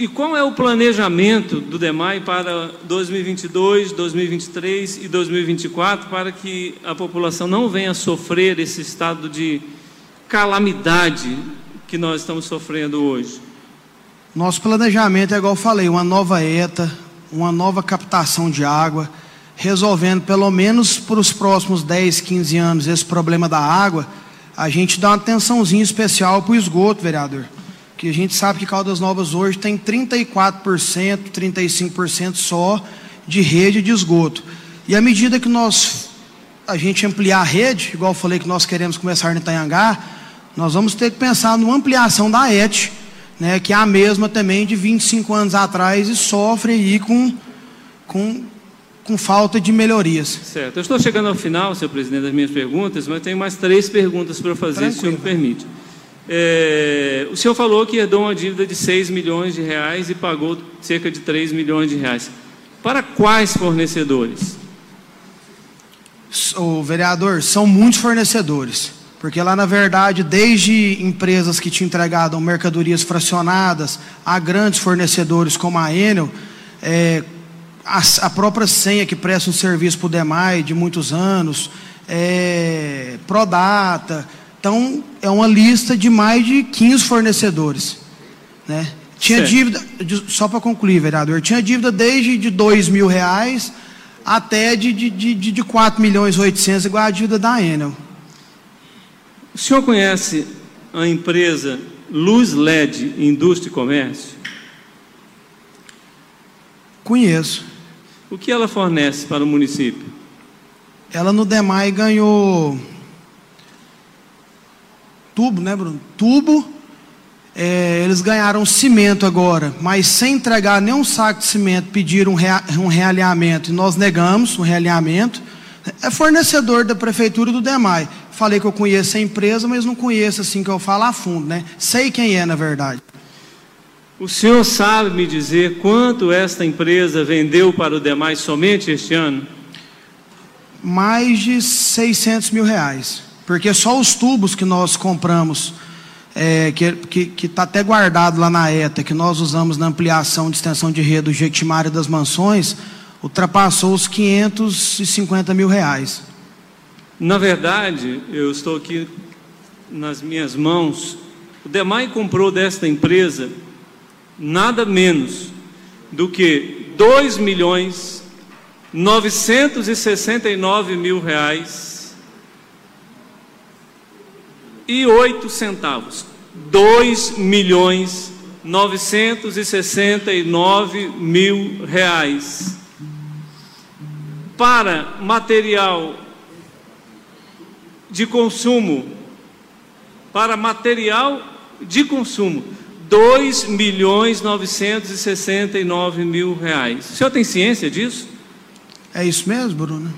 E qual é o planejamento do DEMAI para 2022, 2023 e 2024 para que a população não venha sofrer esse estado de calamidade que nós estamos sofrendo hoje?
Nosso planejamento é igual eu falei, uma nova ETA, uma nova captação de água, resolvendo pelo menos para os próximos 10, 15 anos esse problema da água, a gente dá uma atençãozinha especial para o esgoto, vereador que a gente sabe que Caldas Novas hoje tem 34%, 35% só de rede de esgoto. E à medida que nós a gente ampliar a rede, igual eu falei que nós queremos começar no Itanhangá, nós vamos ter que pensar numa ampliação da ET, né, que é a mesma também de 25 anos atrás e sofre aí com, com, com falta de melhorias.
Certo. Eu estou chegando ao final, senhor presidente, das minhas perguntas, mas tenho mais três perguntas para fazer, Tranquilo. se o senhor me permite. É, o senhor falou que herdou uma dívida de 6 milhões de reais e pagou cerca de 3 milhões de reais. Para quais fornecedores?
O vereador, são muitos fornecedores. Porque lá, na verdade, desde empresas que te entregam mercadorias fracionadas a grandes fornecedores como a Enel, é, a, a, própria senha que presta um serviço para o DEMAI de muitos anos, é, Prodata, então, é uma lista de mais de 15 fornecedores. Né? Tinha certo. dívida, só para concluir, vereador, tinha dívida desde de dois mil reais até de, de, de, de 4 milhões e 800, igual a dívida da Enel.
O senhor conhece a empresa Luz LED Indústria e Comércio?
Conheço.
O que ela fornece para o município?
Ela no DEMAI ganhou tubo, né, Bruno? Tubo. É, eles ganharam cimento agora, mas sem entregar nenhum saco de cimento, pediram um, rea, um realinhamento e nós negamos o um realinhamento. É fornecedor da prefeitura do DEMAI. Falei que eu conheço a empresa, mas não conheço assim que eu falo a fundo, né? Sei quem é, na verdade.
O senhor sabe me dizer quanto esta empresa vendeu para o DEMAI somente este ano?
Mais de 600 mil reais. Porque só os tubos que nós compramos, é, que está que, que tá até guardado lá na ETA, que nós usamos na ampliação de extensão de rede do Jequitimari das Mansões, ultrapassou os 550 mil reais.
Na verdade, eu estou aqui nas minhas mãos. O DEMAI comprou desta empresa nada menos do que 2 milhões 969 mil reais e oito centavos. 2 milhões 969 mil reais para material de consumo, para material de consumo, 2 milhões 969 mil reais. O senhor tem ciência disso?
É isso mesmo, Bruno?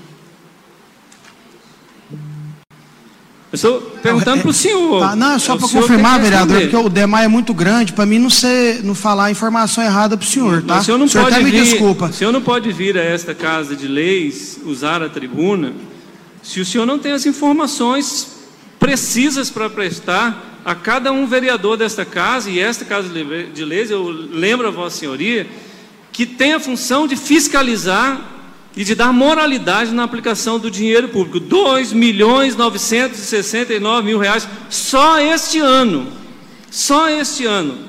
Estou perguntando para o senhor.
Tá, não, é só para confirmar, vereador, porque o DEMAI é muito grande, para mim não ser, não falar informação errada para o senhor, tá?
O senhor não
o senhor
pode
até
vir,
me desculpa.
O senhor não pode vir a esta casa de leis, usar a tribuna, se o senhor não tem as informações precisas para prestar a cada um vereador desta casa, e esta casa de leis, eu lembro a Vossa Senhoria, que tem a função de fiscalizar e de dar moralidade na aplicação do dinheiro público. 2 milhões 969 mil reais só este ano. Só este ano.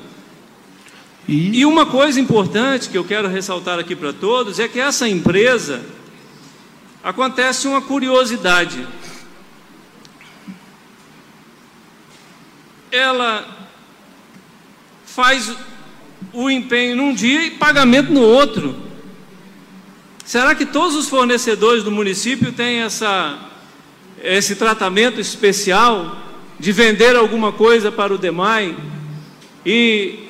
E,
E uma coisa importante que eu quero ressaltar aqui para todos é que essa empresa acontece uma curiosidade. Ela faz o empenho num dia e pagamento no outro. Será que todos os fornecedores do município têm essa, esse tratamento especial de vender alguma coisa para o DEMAI e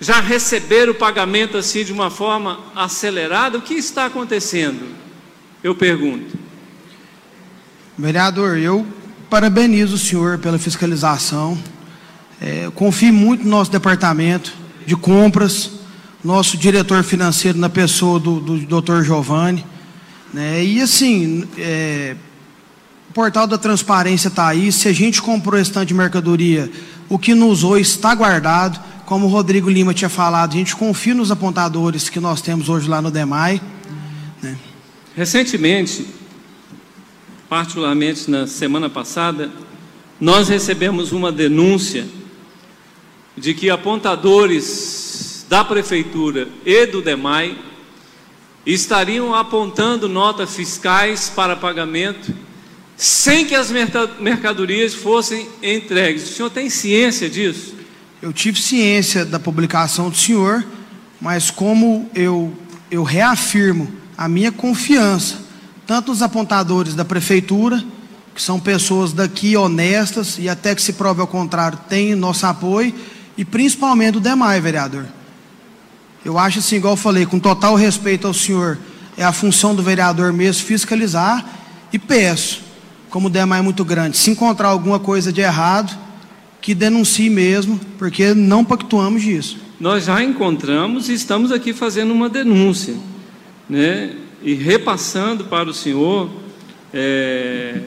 já receber o pagamento assim de uma forma acelerada? O que está acontecendo? Eu pergunto.
vereador, eu parabenizo o senhor pela fiscalização. É, confio muito no nosso departamento de compras, nosso diretor financeiro na pessoa do, do Dr. Giovanni. Né? E assim, é, o portal da transparência está aí. Se a gente comprou esse tanto de mercadoria, o que nos usou está guardado. Como o Rodrigo Lima tinha falado, a gente confia nos apontadores que nós temos hoje lá no DEMAI. Né?
Recentemente, particularmente na semana passada, nós recebemos uma denúncia de que apontadores prefeitura e do DEMAI estariam apontando notas fiscais para pagamento sem que as mercadorias fossem entregues. O senhor tem ciência disso?
Eu tive ciência da publicação do senhor, mas como eu, eu reafirmo a minha confiança, tanto nos apontadores da prefeitura, que são pessoas daqui honestas e até que se prove ao contrário, têm nosso apoio, e principalmente do DEMAI, vereador. Eu acho assim, igual eu falei, com total respeito ao senhor, é a função do vereador mesmo fiscalizar e peço, como o DEMAI é muito grande, se encontrar alguma coisa de errado, que denuncie mesmo, porque não pactuamos disso.
Nós já encontramos e estamos aqui fazendo uma denúncia, né? E repassando para o senhor é,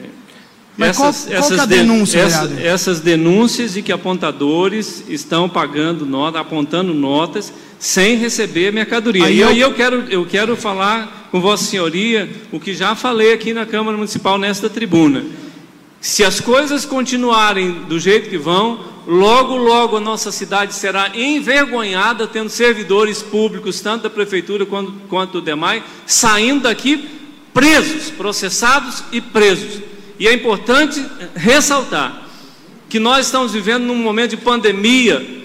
Mas
essas,
qual, qual
essas,
é a
de-
denúncia,
essa- essas denúncias de que apontadores estão pagando nota, apontando notas sem receber mercadoria.
Aí
e
eu-
aí eu quero, eu quero falar com Vossa Senhoria o que já falei aqui na Câmara Municipal nesta tribuna. Se as coisas continuarem do jeito que vão, logo, logo a nossa cidade será envergonhada tendo servidores públicos, tanto da prefeitura quanto, quanto do DEMAI, saindo daqui presos, processados e presos. E é importante ressaltar que nós estamos vivendo num momento de pandemia,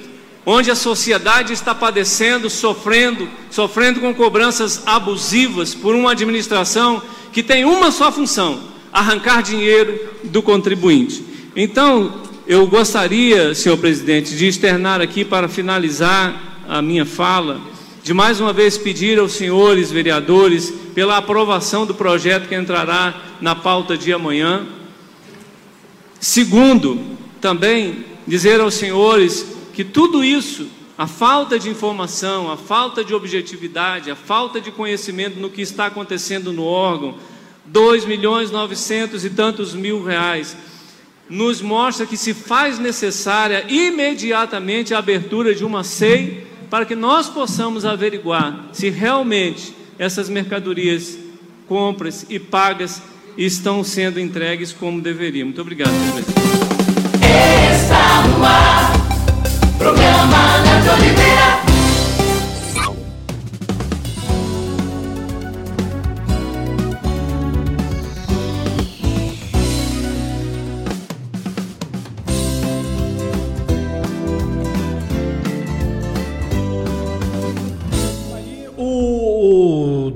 onde a sociedade está padecendo, sofrendo, sofrendo com cobranças abusivas por uma administração que tem uma só função: arrancar dinheiro do contribuinte. Então, eu gostaria, senhor presidente, de externar aqui para finalizar a minha fala, de mais uma vez pedir aos senhores vereadores pela aprovação do projeto que entrará na pauta de amanhã. Segundo, também dizer aos senhores que tudo isso, a falta de informação, a falta de objetividade, a falta de conhecimento no que está acontecendo no órgão, 2 milhões 900 e tantos mil reais, nos mostra que se faz necessária imediatamente a abertura de uma SEI para que nós possamos averiguar se realmente essas mercadorias compras e pagas estão sendo entregues como deveriam. Muito obrigado, presidente.
Está no ar,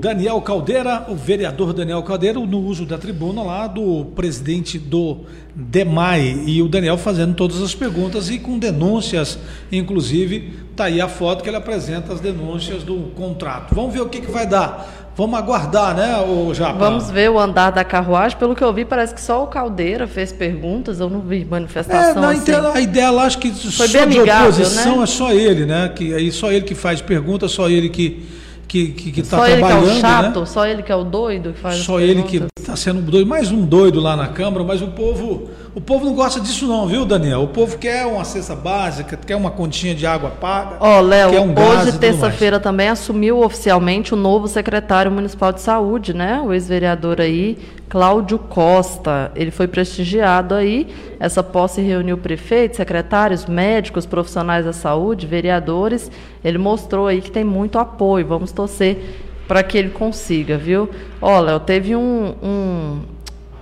Daniel Caldeira, o vereador Daniel Caldeira, no uso da tribuna lá do presidente do DEMAI. E o Daniel fazendo todas as perguntas e com denúncias, inclusive, tá aí a foto que ele apresenta as denúncias do contrato. Vamos ver o que, que vai dar. Vamos aguardar, né, o Japa?
Vamos ver o andar da carruagem. Pelo que eu vi, parece que só o Caldeira fez perguntas. Eu não vi manifestação
É, na
assim.
inte- a ideia lá, acho que
Foi
só
bem
de
amigável,
oposição
né?
é só ele, né? Que aí só ele que faz pergunta, só ele que que que, que tá
só ele que é
trabalhando,
o chato,
né?
só ele que é o doido que faz
Só ele que está sendo doido, mais um doido lá na Câmara, mas o povo, o povo não gosta disso não, viu, Daniel? O povo quer uma cesta básica, quer uma continha de água paga.
Ó, Léo,
quer um
hoje, terça-feira, também assumiu oficialmente o novo secretário municipal de saúde, né? O ex-vereador aí, Cláudio Costa. Ele foi prestigiado aí. Essa posse reuniu prefeitos, secretários, médicos, profissionais da saúde, vereadores. Ele mostrou aí que tem muito apoio. Vamos torcer para que ele consiga, viu? Ó, Léo, teve um, um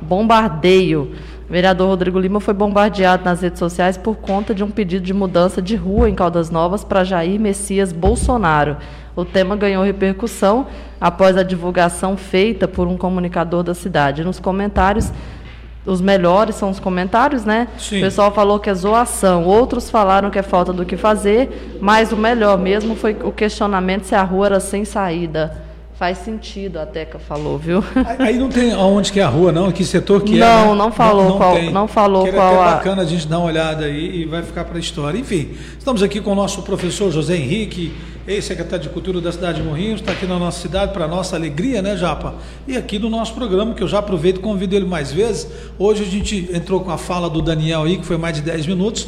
bombardeio. O vereador Rodrigo Lima foi bombardeado nas redes sociais por conta de um pedido de mudança de rua em Caldas Novas para Jair Messias Bolsonaro. O tema ganhou repercussão após a divulgação feita por um comunicador da cidade. Nos comentários, os melhores são os comentários, né?
Sim.
O pessoal falou que é zoação, outros falaram que é falta do que fazer, mas o melhor mesmo foi o questionamento se a rua era sem saída. Faz sentido, a Teca falou, viu?
Aí não tem aonde que é a rua, não? Que setor que é?
Não,
né?
não falou qual-
tem.
não falou
que era
qual a-
bacana a gente dar uma olhada aí e vai ficar para a história. Enfim, estamos aqui com o nosso professor José Henrique, ex-secretário de Cultura da cidade de Morrinhos, está aqui na nossa cidade para nossa alegria, né, Japa? E aqui no nosso programa, que eu já aproveito e convido ele mais vezes. Hoje a gente entrou com a fala do Daniel aí, que foi mais de 10 minutos.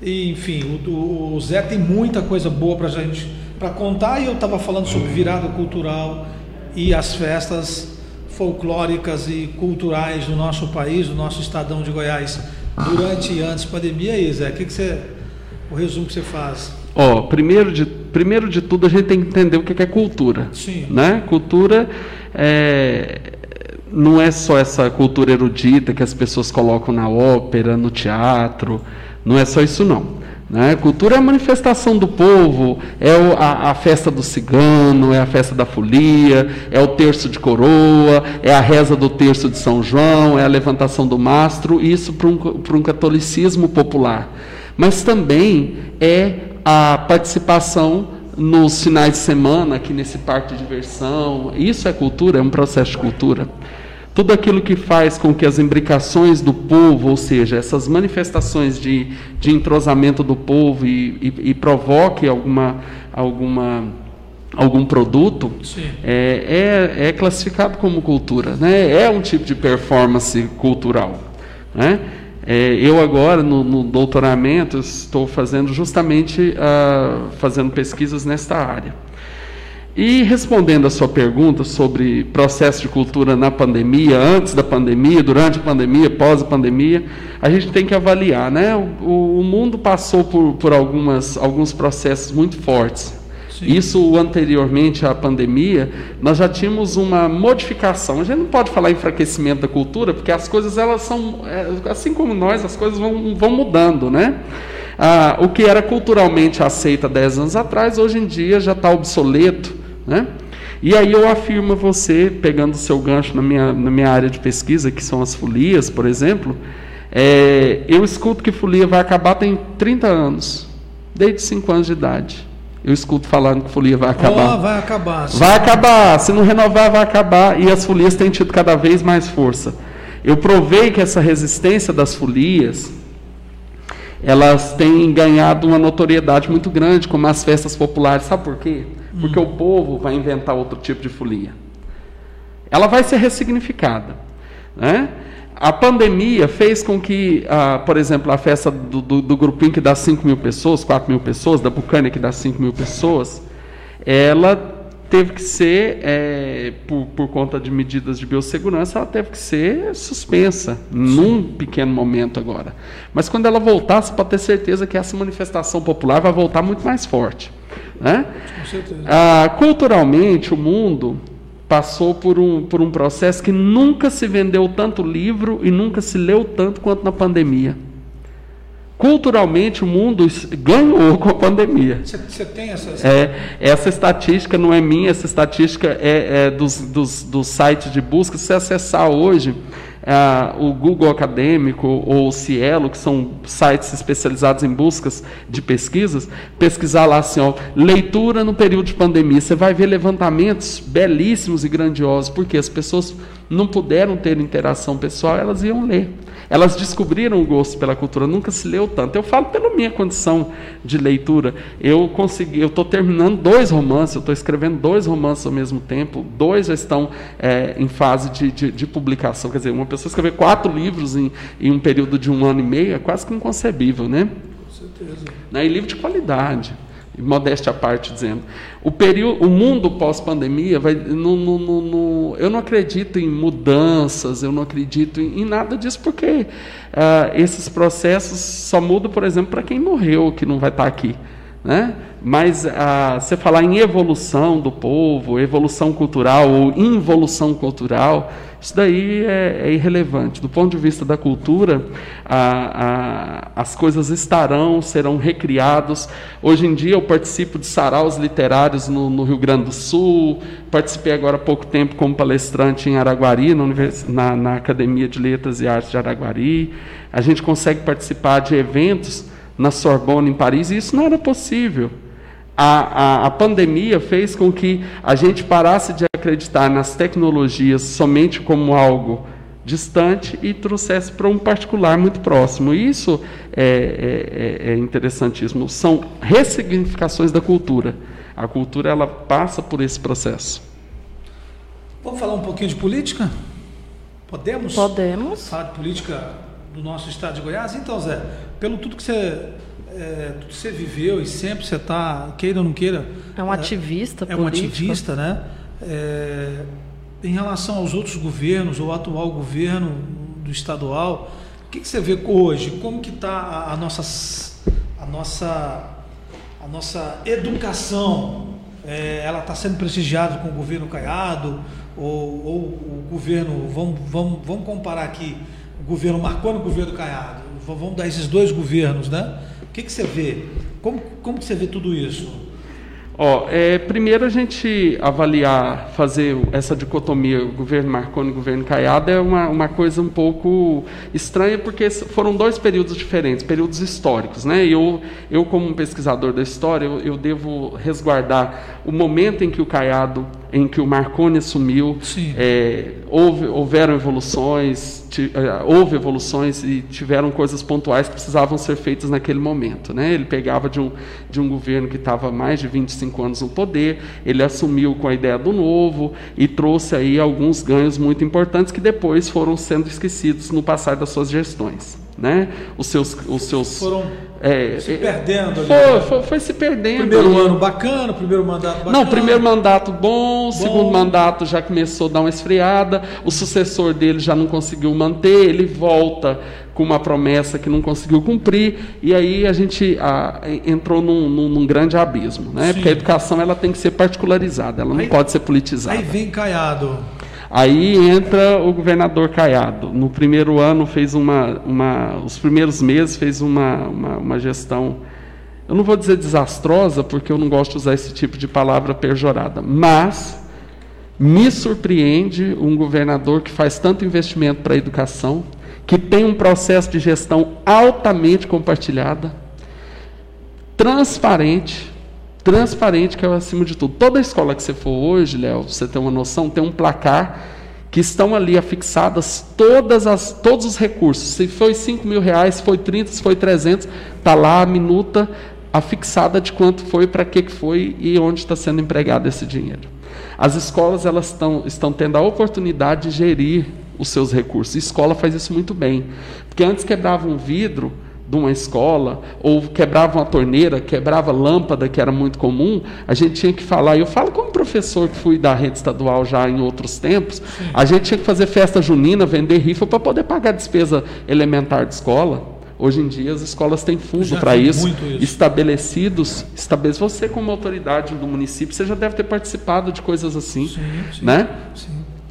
E, enfim, o, o- Zé tem muita coisa boa para gente para contar. E eu estava falando sobre virada cultural e as festas folclóricas e culturais do nosso país, do nosso estadão de Goiás, durante e antes da pandemia. E aí, Zé, o que, que você. O resumo que você faz?
Ó, primeiro de, primeiro de tudo a gente tem que entender o que que é cultura.
Sim.
Né? Cultura é, não é só essa cultura erudita que as pessoas colocam na ópera, no teatro, não é só isso não. Né? Cultura é a manifestação do povo, é o- a, a festa do cigano, é a festa da folia, é o terço de coroa, é a reza do terço de São João, é a levantação do mastro, isso para um, um catolicismo popular. Mas também é a participação nos finais de semana, aqui nesse parque de diversão. Isso é cultura, é um processo de cultura. Tudo aquilo que faz com que as imbricações do povo, ou seja, essas manifestações de, de entrosamento do povo e, e- e provoque alguma, alguma, algum produto, é, é, é classificado como cultura. Né? É um tipo de performance cultural. Né? É, eu agora, no, no doutoramento, estou fazendo justamente ah, fazendo pesquisas nesta área. E respondendo a sua pergunta sobre processo de cultura na pandemia, antes da pandemia, durante a pandemia, pós a pandemia, a gente tem que avaliar, né? O, o mundo passou por, por algumas, alguns processos muito fortes, Isso anteriormente à pandemia, nós já tínhamos uma modificação. A gente não pode falar enfraquecimento da cultura, porque as coisas elas são, é, assim como nós, as coisas vão, vão mudando, né? Ah, o que era culturalmente aceito há 10 anos atrás, hoje em dia já está obsoleto, né? E aí eu afirmo a você, pegando o seu gancho na minha, na minha área de pesquisa, que são as folias, por exemplo, é, eu escuto que folia vai acabar tem 30 anos, desde 5 anos de idade. Eu escuto falando que folia vai acabar.
Oh, vai acabar.
Sim. Vai acabar. Se não renovar, vai acabar. E as folias têm tido cada vez mais força. Eu provei que essa resistência das folias, elas têm ganhado uma notoriedade muito grande, como as festas populares. Sabe por quê? Porque hum. o povo vai inventar outro tipo de folia. Ela vai ser ressignificada. Né? A pandemia fez com que, ah, por exemplo, a festa do, do, do, grupinho que dá 5 mil pessoas, 4 mil pessoas, da Bucânia que dá 5 mil pessoas, ela teve que ser, é, por, por conta de medidas de biossegurança, ela teve que ser suspensa Sim. num pequeno momento agora. Mas quando ela voltar, você pode ter certeza que essa manifestação popular vai voltar muito mais forte. Né? Com certeza. Ah, culturalmente, o mundo passou por um, por um processo que nunca se vendeu tanto livro e nunca se leu tanto quanto na pandemia. Culturalmente, o mundo ganhou com a pandemia.
Você tem essa,
É, essa estatística não é minha, essa estatística é, é dos, dos, dos sites de busca. Se você acessar hoje ah, o Google Acadêmico ou o Cielo, que são sites especializados em buscas de pesquisas, pesquisar lá assim, ó, leitura no período de pandemia. Você vai ver levantamentos belíssimos e grandiosos, porque as pessoas não puderam ter interação pessoal, elas iam ler. Elas descobriram o gosto pela cultura, nunca se leu tanto. Eu falo pela minha condição de leitura. Eu consegui, eu estou terminando dois romances, eu estou escrevendo dois romances ao mesmo tempo, dois já estão é, em fase de, de, de, publicação. Quer dizer, uma pessoa escrever quatro livros em, em, um período de um ano e meio é quase que inconcebível, né? Com certeza. Né? E livro de qualidade modéstia à parte dizendo, o período, o mundo pós-pandemia vai, no, no, no, eu não acredito em mudanças, eu não acredito em, em nada disso, porque uh, esses processos só mudam, por exemplo, para quem morreu, que não vai estar aqui. Né? Mas ah, você falar em evolução do povo, evolução cultural ou involução cultural, isso daí é, é irrelevante. Do ponto de vista da cultura, as coisas estarão, serão recriados. Hoje em dia eu participo de saraus literários no, no, Rio Grande do Sul, participei agora há pouco tempo como palestrante em Araguari, na, na Academia de Letras e Artes de Araguari. A gente consegue participar de eventos na Sorbonne, em Paris, e isso não era possível. A, a, a, pandemia fez com que a gente parasse de acreditar nas tecnologias somente como algo distante e trouxesse para um particular muito próximo. Isso é, é, é, é interessantíssimo. São ressignificações da cultura. A cultura ela passa por esse processo.
Vamos falar um pouquinho de política? Podemos?
Podemos.
Falar de política do nosso estado de Goiás? Então, Zé, pelo tudo que você, é, tudo que você viveu e sempre você está, queira ou não queira.
É um ativista
É, é um ativista, né? É, em relação aos outros governos, ou atual governo do estadual, o que, que você vê hoje? Como que está a, a, nossa, a, nossa, a nossa educação? É, ela está sendo prestigiada com o governo Caiado? Ou, ou o governo, vamos, vamos, vamos comparar aqui, o governo Marconi e o governo Caiado? Vamos dar esses dois governos, né? O que, que você vê? Como, como que você vê tudo isso?
Ó, é, primeiro a gente avaliar, fazer essa dicotomia governo Marconi e governo Caiado é uma, uma coisa um pouco estranha, porque foram dois períodos diferentes, períodos históricos. Né? Eu, eu como um pesquisador da história, eu, eu devo resguardar o momento em que o Caiado em que o Marconi assumiu, é, houve, houveram evoluções, é, houve evoluções e tiveram coisas pontuais que precisavam ser feitas naquele momento. Né? Ele pegava de um, de um governo que estava mais de 25 anos no poder, ele assumiu com a ideia do novo e trouxe aí alguns ganhos muito importantes que depois foram sendo esquecidos no passar das suas gestões. Né? Os seus, os seus
foram
É,
Se
é,
perdendo ali,
Foi,
né?
foi, foi se perdendo.
Primeiro
E-
ano bacana, primeiro mandato bacana.
Não, primeiro mandato bom, segundo mandato já começou a dar uma esfriada, o sucessor dele já não conseguiu manter, ele volta com uma promessa que não conseguiu cumprir, e aí a gente ah, entrou num, num- num grande abismo, né?
Sim.
Porque a educação ela tem que ser particularizada, ela não
Aí-
pode ser politizada.
Aí vem Caiado.
Aí entra o governador Caiado. No primeiro ano fez uma, uma os primeiros meses fez uma, uma, uma gestão, eu não vou dizer desastrosa, porque eu não gosto de usar esse tipo de palavra pejorada, mas me surpreende um governador que faz tanto investimento para a educação, que tem um processo de gestão altamente compartilhada, transparente, transparente que é o acima de tudo. Toda escola que você for hoje, Léo, você ter uma noção, tem um placar que estão ali afixadas todas as, todos os recursos. Se foi 5 mil reais, se foi 30, se foi 300, está lá a minuta afixada de quanto foi, para que foi e onde está sendo empregado esse dinheiro. As escolas elas estão, estão tendo a oportunidade de gerir os seus recursos. A escola faz isso muito bem. Porque antes quebrava um vidro de uma escola, ou quebrava uma torneira, quebrava lâmpada, que era muito comum, a gente tinha que falar, eu falo como professor que fui da rede estadual já em outros tempos, a gente tinha que fazer festa junina, vender rifa para poder pagar a despesa elementar de escola. Hoje em dia as escolas têm fundo para isso,
isso.
estabelecidos, estabelecidos. Você como autoridade do município, você já deve ter participado de coisas assim, né?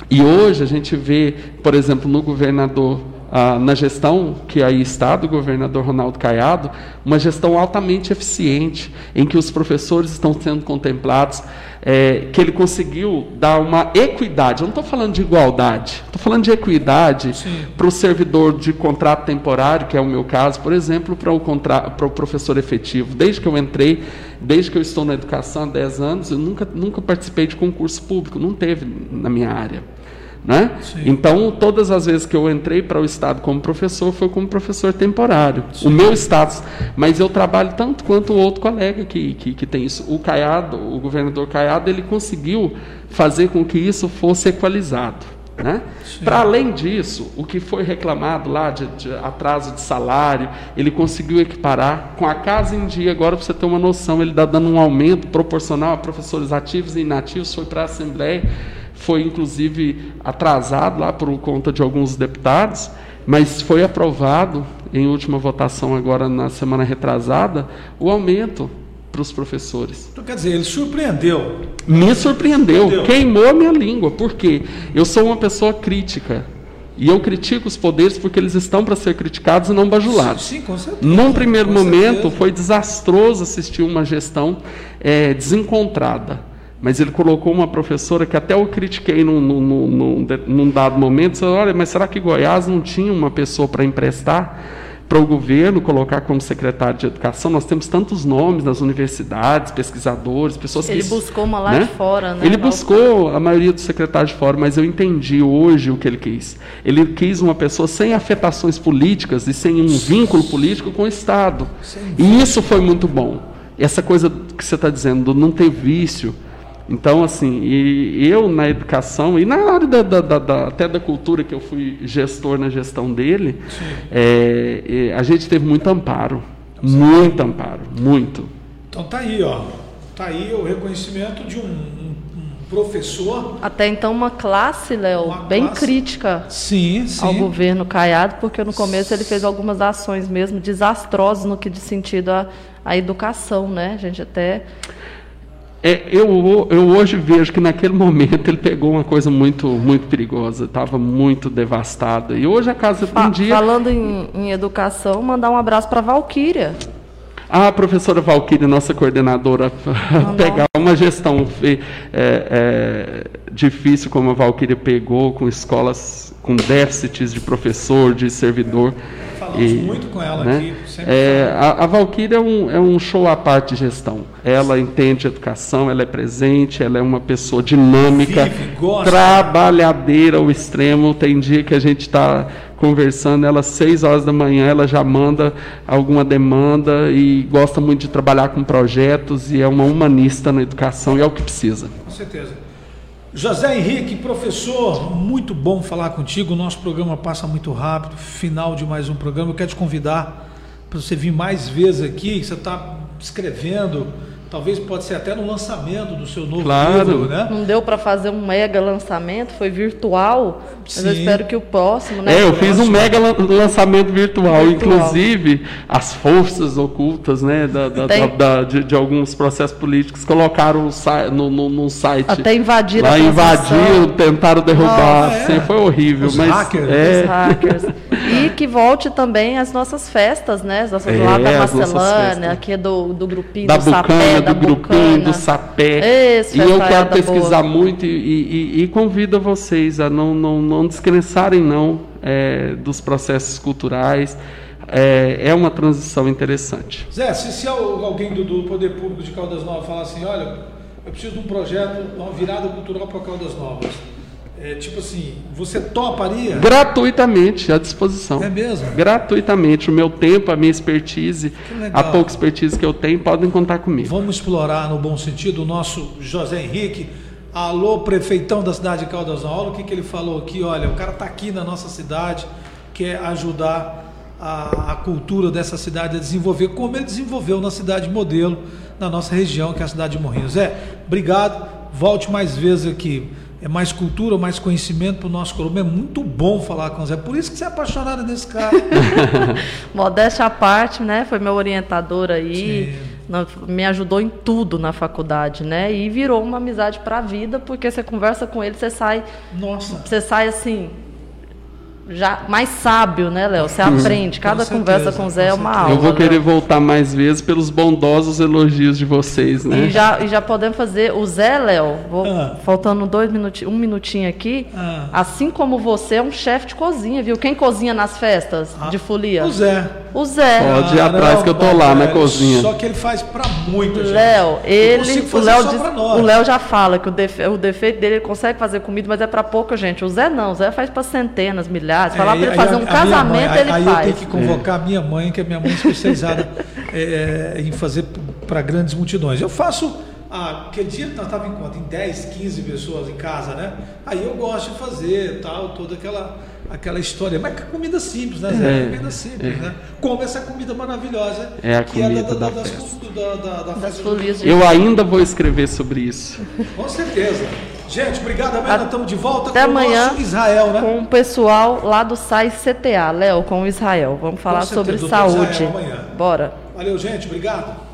E hoje a gente vê, por exemplo, no governador, ah, na gestão que aí está do governador Ronaldo Caiado, uma gestão altamente eficiente, em que os professores estão sendo contemplados, eh, que ele conseguiu dar uma equidade. Eu não estou falando de igualdade, estou falando de equidade para o servidor de contrato temporário, que é o meu caso, por exemplo, para o, contra... para o professor efetivo. Desde que eu entrei, desde que eu estou na educação há 10 anos, eu nunca, nunca participei de concurso público, não teve na minha área. Né? Então, todas as vezes que eu entrei para o Estado como professor, foi como professor temporário. O meu status. Mas eu trabalho tanto quanto o outro colega que, que, que tem isso. O Caiado, o governador Caiado, ele conseguiu fazer com que isso fosse equalizado. Né? Para além disso, o que foi reclamado lá de, de atraso de salário, ele conseguiu equiparar com a casa em dia. Agora, para você ter uma noção, ele está dando um aumento proporcional a professores ativos e inativos. Foi para a Assembleia, foi inclusive atrasado lá por conta de alguns deputados, mas foi aprovado em última votação agora na semana retrasada o aumento para os professores.
Então, quer dizer, ele surpreendeu.
Me surpreendeu, queimou a minha língua, porque eu sou uma pessoa crítica. E eu critico os poderes porque eles estão para ser criticados e não bajulados.
Sim, com certeza.
Num primeiro momento,
certeza.
foi desastroso assistir uma gestão eh, desencontrada. Mas ele colocou uma professora que até eu critiquei num, num- num- num dado momento. Disse, Olha, mas será que Goiás não tinha uma pessoa para emprestar para o governo colocar como secretário de educação? Nós temos tantos nomes nas universidades, pesquisadores, pessoas
Ele
que.
buscou uma lá de fora, né?
Ele buscou a maioria dos secretários de fora, mas eu entendi hoje o que ele quis. Ele quis uma pessoa sem afetações políticas e sem um vínculo político com o Estado. E isso foi muito bom. Essa coisa que você está dizendo, do não ter vício. Então, assim, e eu na educação, e na área da, da- da- da- até da cultura, que eu fui gestor na gestão dele, é, é, a gente teve muito amparo. Muito amparo, muito.
Então tá aí, ó. Tá aí o reconhecimento de um, um- um professor.
Até então uma classe, Léo,
Uma
bem
classe.
crítica
Sim, sim.
ao governo Caiado, porque no começo ele fez algumas ações mesmo desastrosas no que diz sentido à, à educação, né? A gente até
É, eu, eu hoje vejo que naquele momento ele pegou uma coisa muito, muito perigosa, estava muito devastada. E hoje a casa
Fa-
um dia.
falando em, em educação, mandar um abraço para Valquíria.
A professora Valquíria, nossa coordenadora, pegar uma gestão eh, eh, difícil como a Valquíria pegou, com escolas com déficits de professor, de servidor.
Falamos muito com ela aqui, sempre
É, a, a Valquíria é um, é um show à parte de gestão. Ela entende educação, ela é presente, ela é uma pessoa dinâmica,
Vive, gosta.
trabalhadeira ao extremo. Tem dia que a gente está conversando, ela às seis horas da manhã, ela já manda alguma demanda e gosta muito de trabalhar com projetos e é uma humanista na educação e é o que precisa.
Com certeza. José Henrique, professor, muito bom falar contigo. O nosso programa passa muito rápido. Final de mais um programa. Eu quero te convidar para você vir mais vezes aqui, você está escrevendo, talvez pode ser até no lançamento do seu novo
Claro.
livro, né?
Não deu para fazer um mega lançamento, foi virtual. Mas eu
Sim.
espero que o próximo, né?
É, eu fiz um mega lan- lançamento virtual,
Virtual.
inclusive as forças ocultas, né, da, da- da- da- de, de alguns processos políticos colocaram no, no, no- site.
Até invadiram
Lá invadiram, tentaram derrubar,
Ah, é?
assim, foi horrível,
Os
mas
hackers,
é,
Os hackers. E que volte também as nossas festas, né? As nossas
É,
lá da
festas.
aqui é do, do grupinho,
da
do sapé,
Bucana, do grupinho, do sapé.
Esse
e eu quero pesquisar
boa.
muito e, e- e convido vocês a não, não, não descrençarem não é, dos processos culturais. É, é uma transição interessante.
Zé, se, se al- alguém do, do Poder Público de Caldas Novas falar assim, olha, eu preciso de um projeto, uma virada cultural para Caldas Novas. É, tipo assim, você toparia?
Gratuitamente à disposição.
É mesmo?
Gratuitamente. O meu tempo, a minha expertise, a pouca expertise que eu tenho, podem contar comigo.
Vamos explorar no bom sentido o nosso José Henrique. Alô, prefeitão da cidade de Caldas Novas. O que, que ele falou aqui. Olha, o cara está aqui na nossa cidade, quer ajudar a, a cultura dessa cidade a desenvolver, como ele desenvolveu na cidade modelo, na nossa região, que é a cidade de Morrinhos. Zé, obrigado. Volte mais vezes aqui. É mais cultura, mais conhecimento para o nosso Corumba. É muito bom falar com o Zé. Por isso que você é apaixonado nesse cara.
Modéstia à parte, né? Foi meu orientador aí.
Sim.
na- me ajudou em tudo na faculdade, né? E virou uma amizade para a vida, porque você conversa com ele, você sai,
Nossa.
você sai assim já mais sábio, né, Léo? Você aprende. Cada
certeza,
conversa com o Zé é
com
uma
certeza.
aula.
Eu vou querer
Léo.
voltar mais vezes pelos bondosos elogios de vocês, né?
E já, e já podemos fazer o Zé, Léo, vou-
Ah.
faltando dois minutinhos, um minutinho aqui.
Ah.
Assim como você é um chefe de cozinha, viu? Quem cozinha nas festas de folia?
O Zé.
O Zé.
Pode ir atrás que eu tô lá na cozinha.
Só que ele faz para muita gente.
Léo, ele, o Léo, diz- o Léo já fala que o, defe- o defeito dele ele consegue fazer comida, mas é para pouca gente. O Zé não, o Zé faz para centenas, milhares. Falar
É,
para ele
aí
fazer
a-
um casamento,
mãe-
ele
aí,
faz.
Aí eu tenho que convocar a minha mãe, que é minha mãe especializada é, em fazer para grandes multidões. Eu faço. Ah, aquele dia nós estávamos em quanto? Em 10, 15 pessoas em casa, né? Aí eu gosto de fazer tal, toda aquela, aquela história. Mas que comida simples, né, Zé?
É,
comida simples, né? Como essa comida maravilhosa
É a
que é
comida
da, da,
da
das,
festa.
da, da, da
Das folias
Eu ainda vou escrever sobre isso.
Com certeza. Gente, obrigado. Amanhã estamos de volta
Até
com
amanhã
Israel, né?
Com o pessoal lá do SAI CTA, Léo, com o Israel. Vamos falar sobre saúde.
amanhã.
Bora.
Valeu, gente. Obrigado.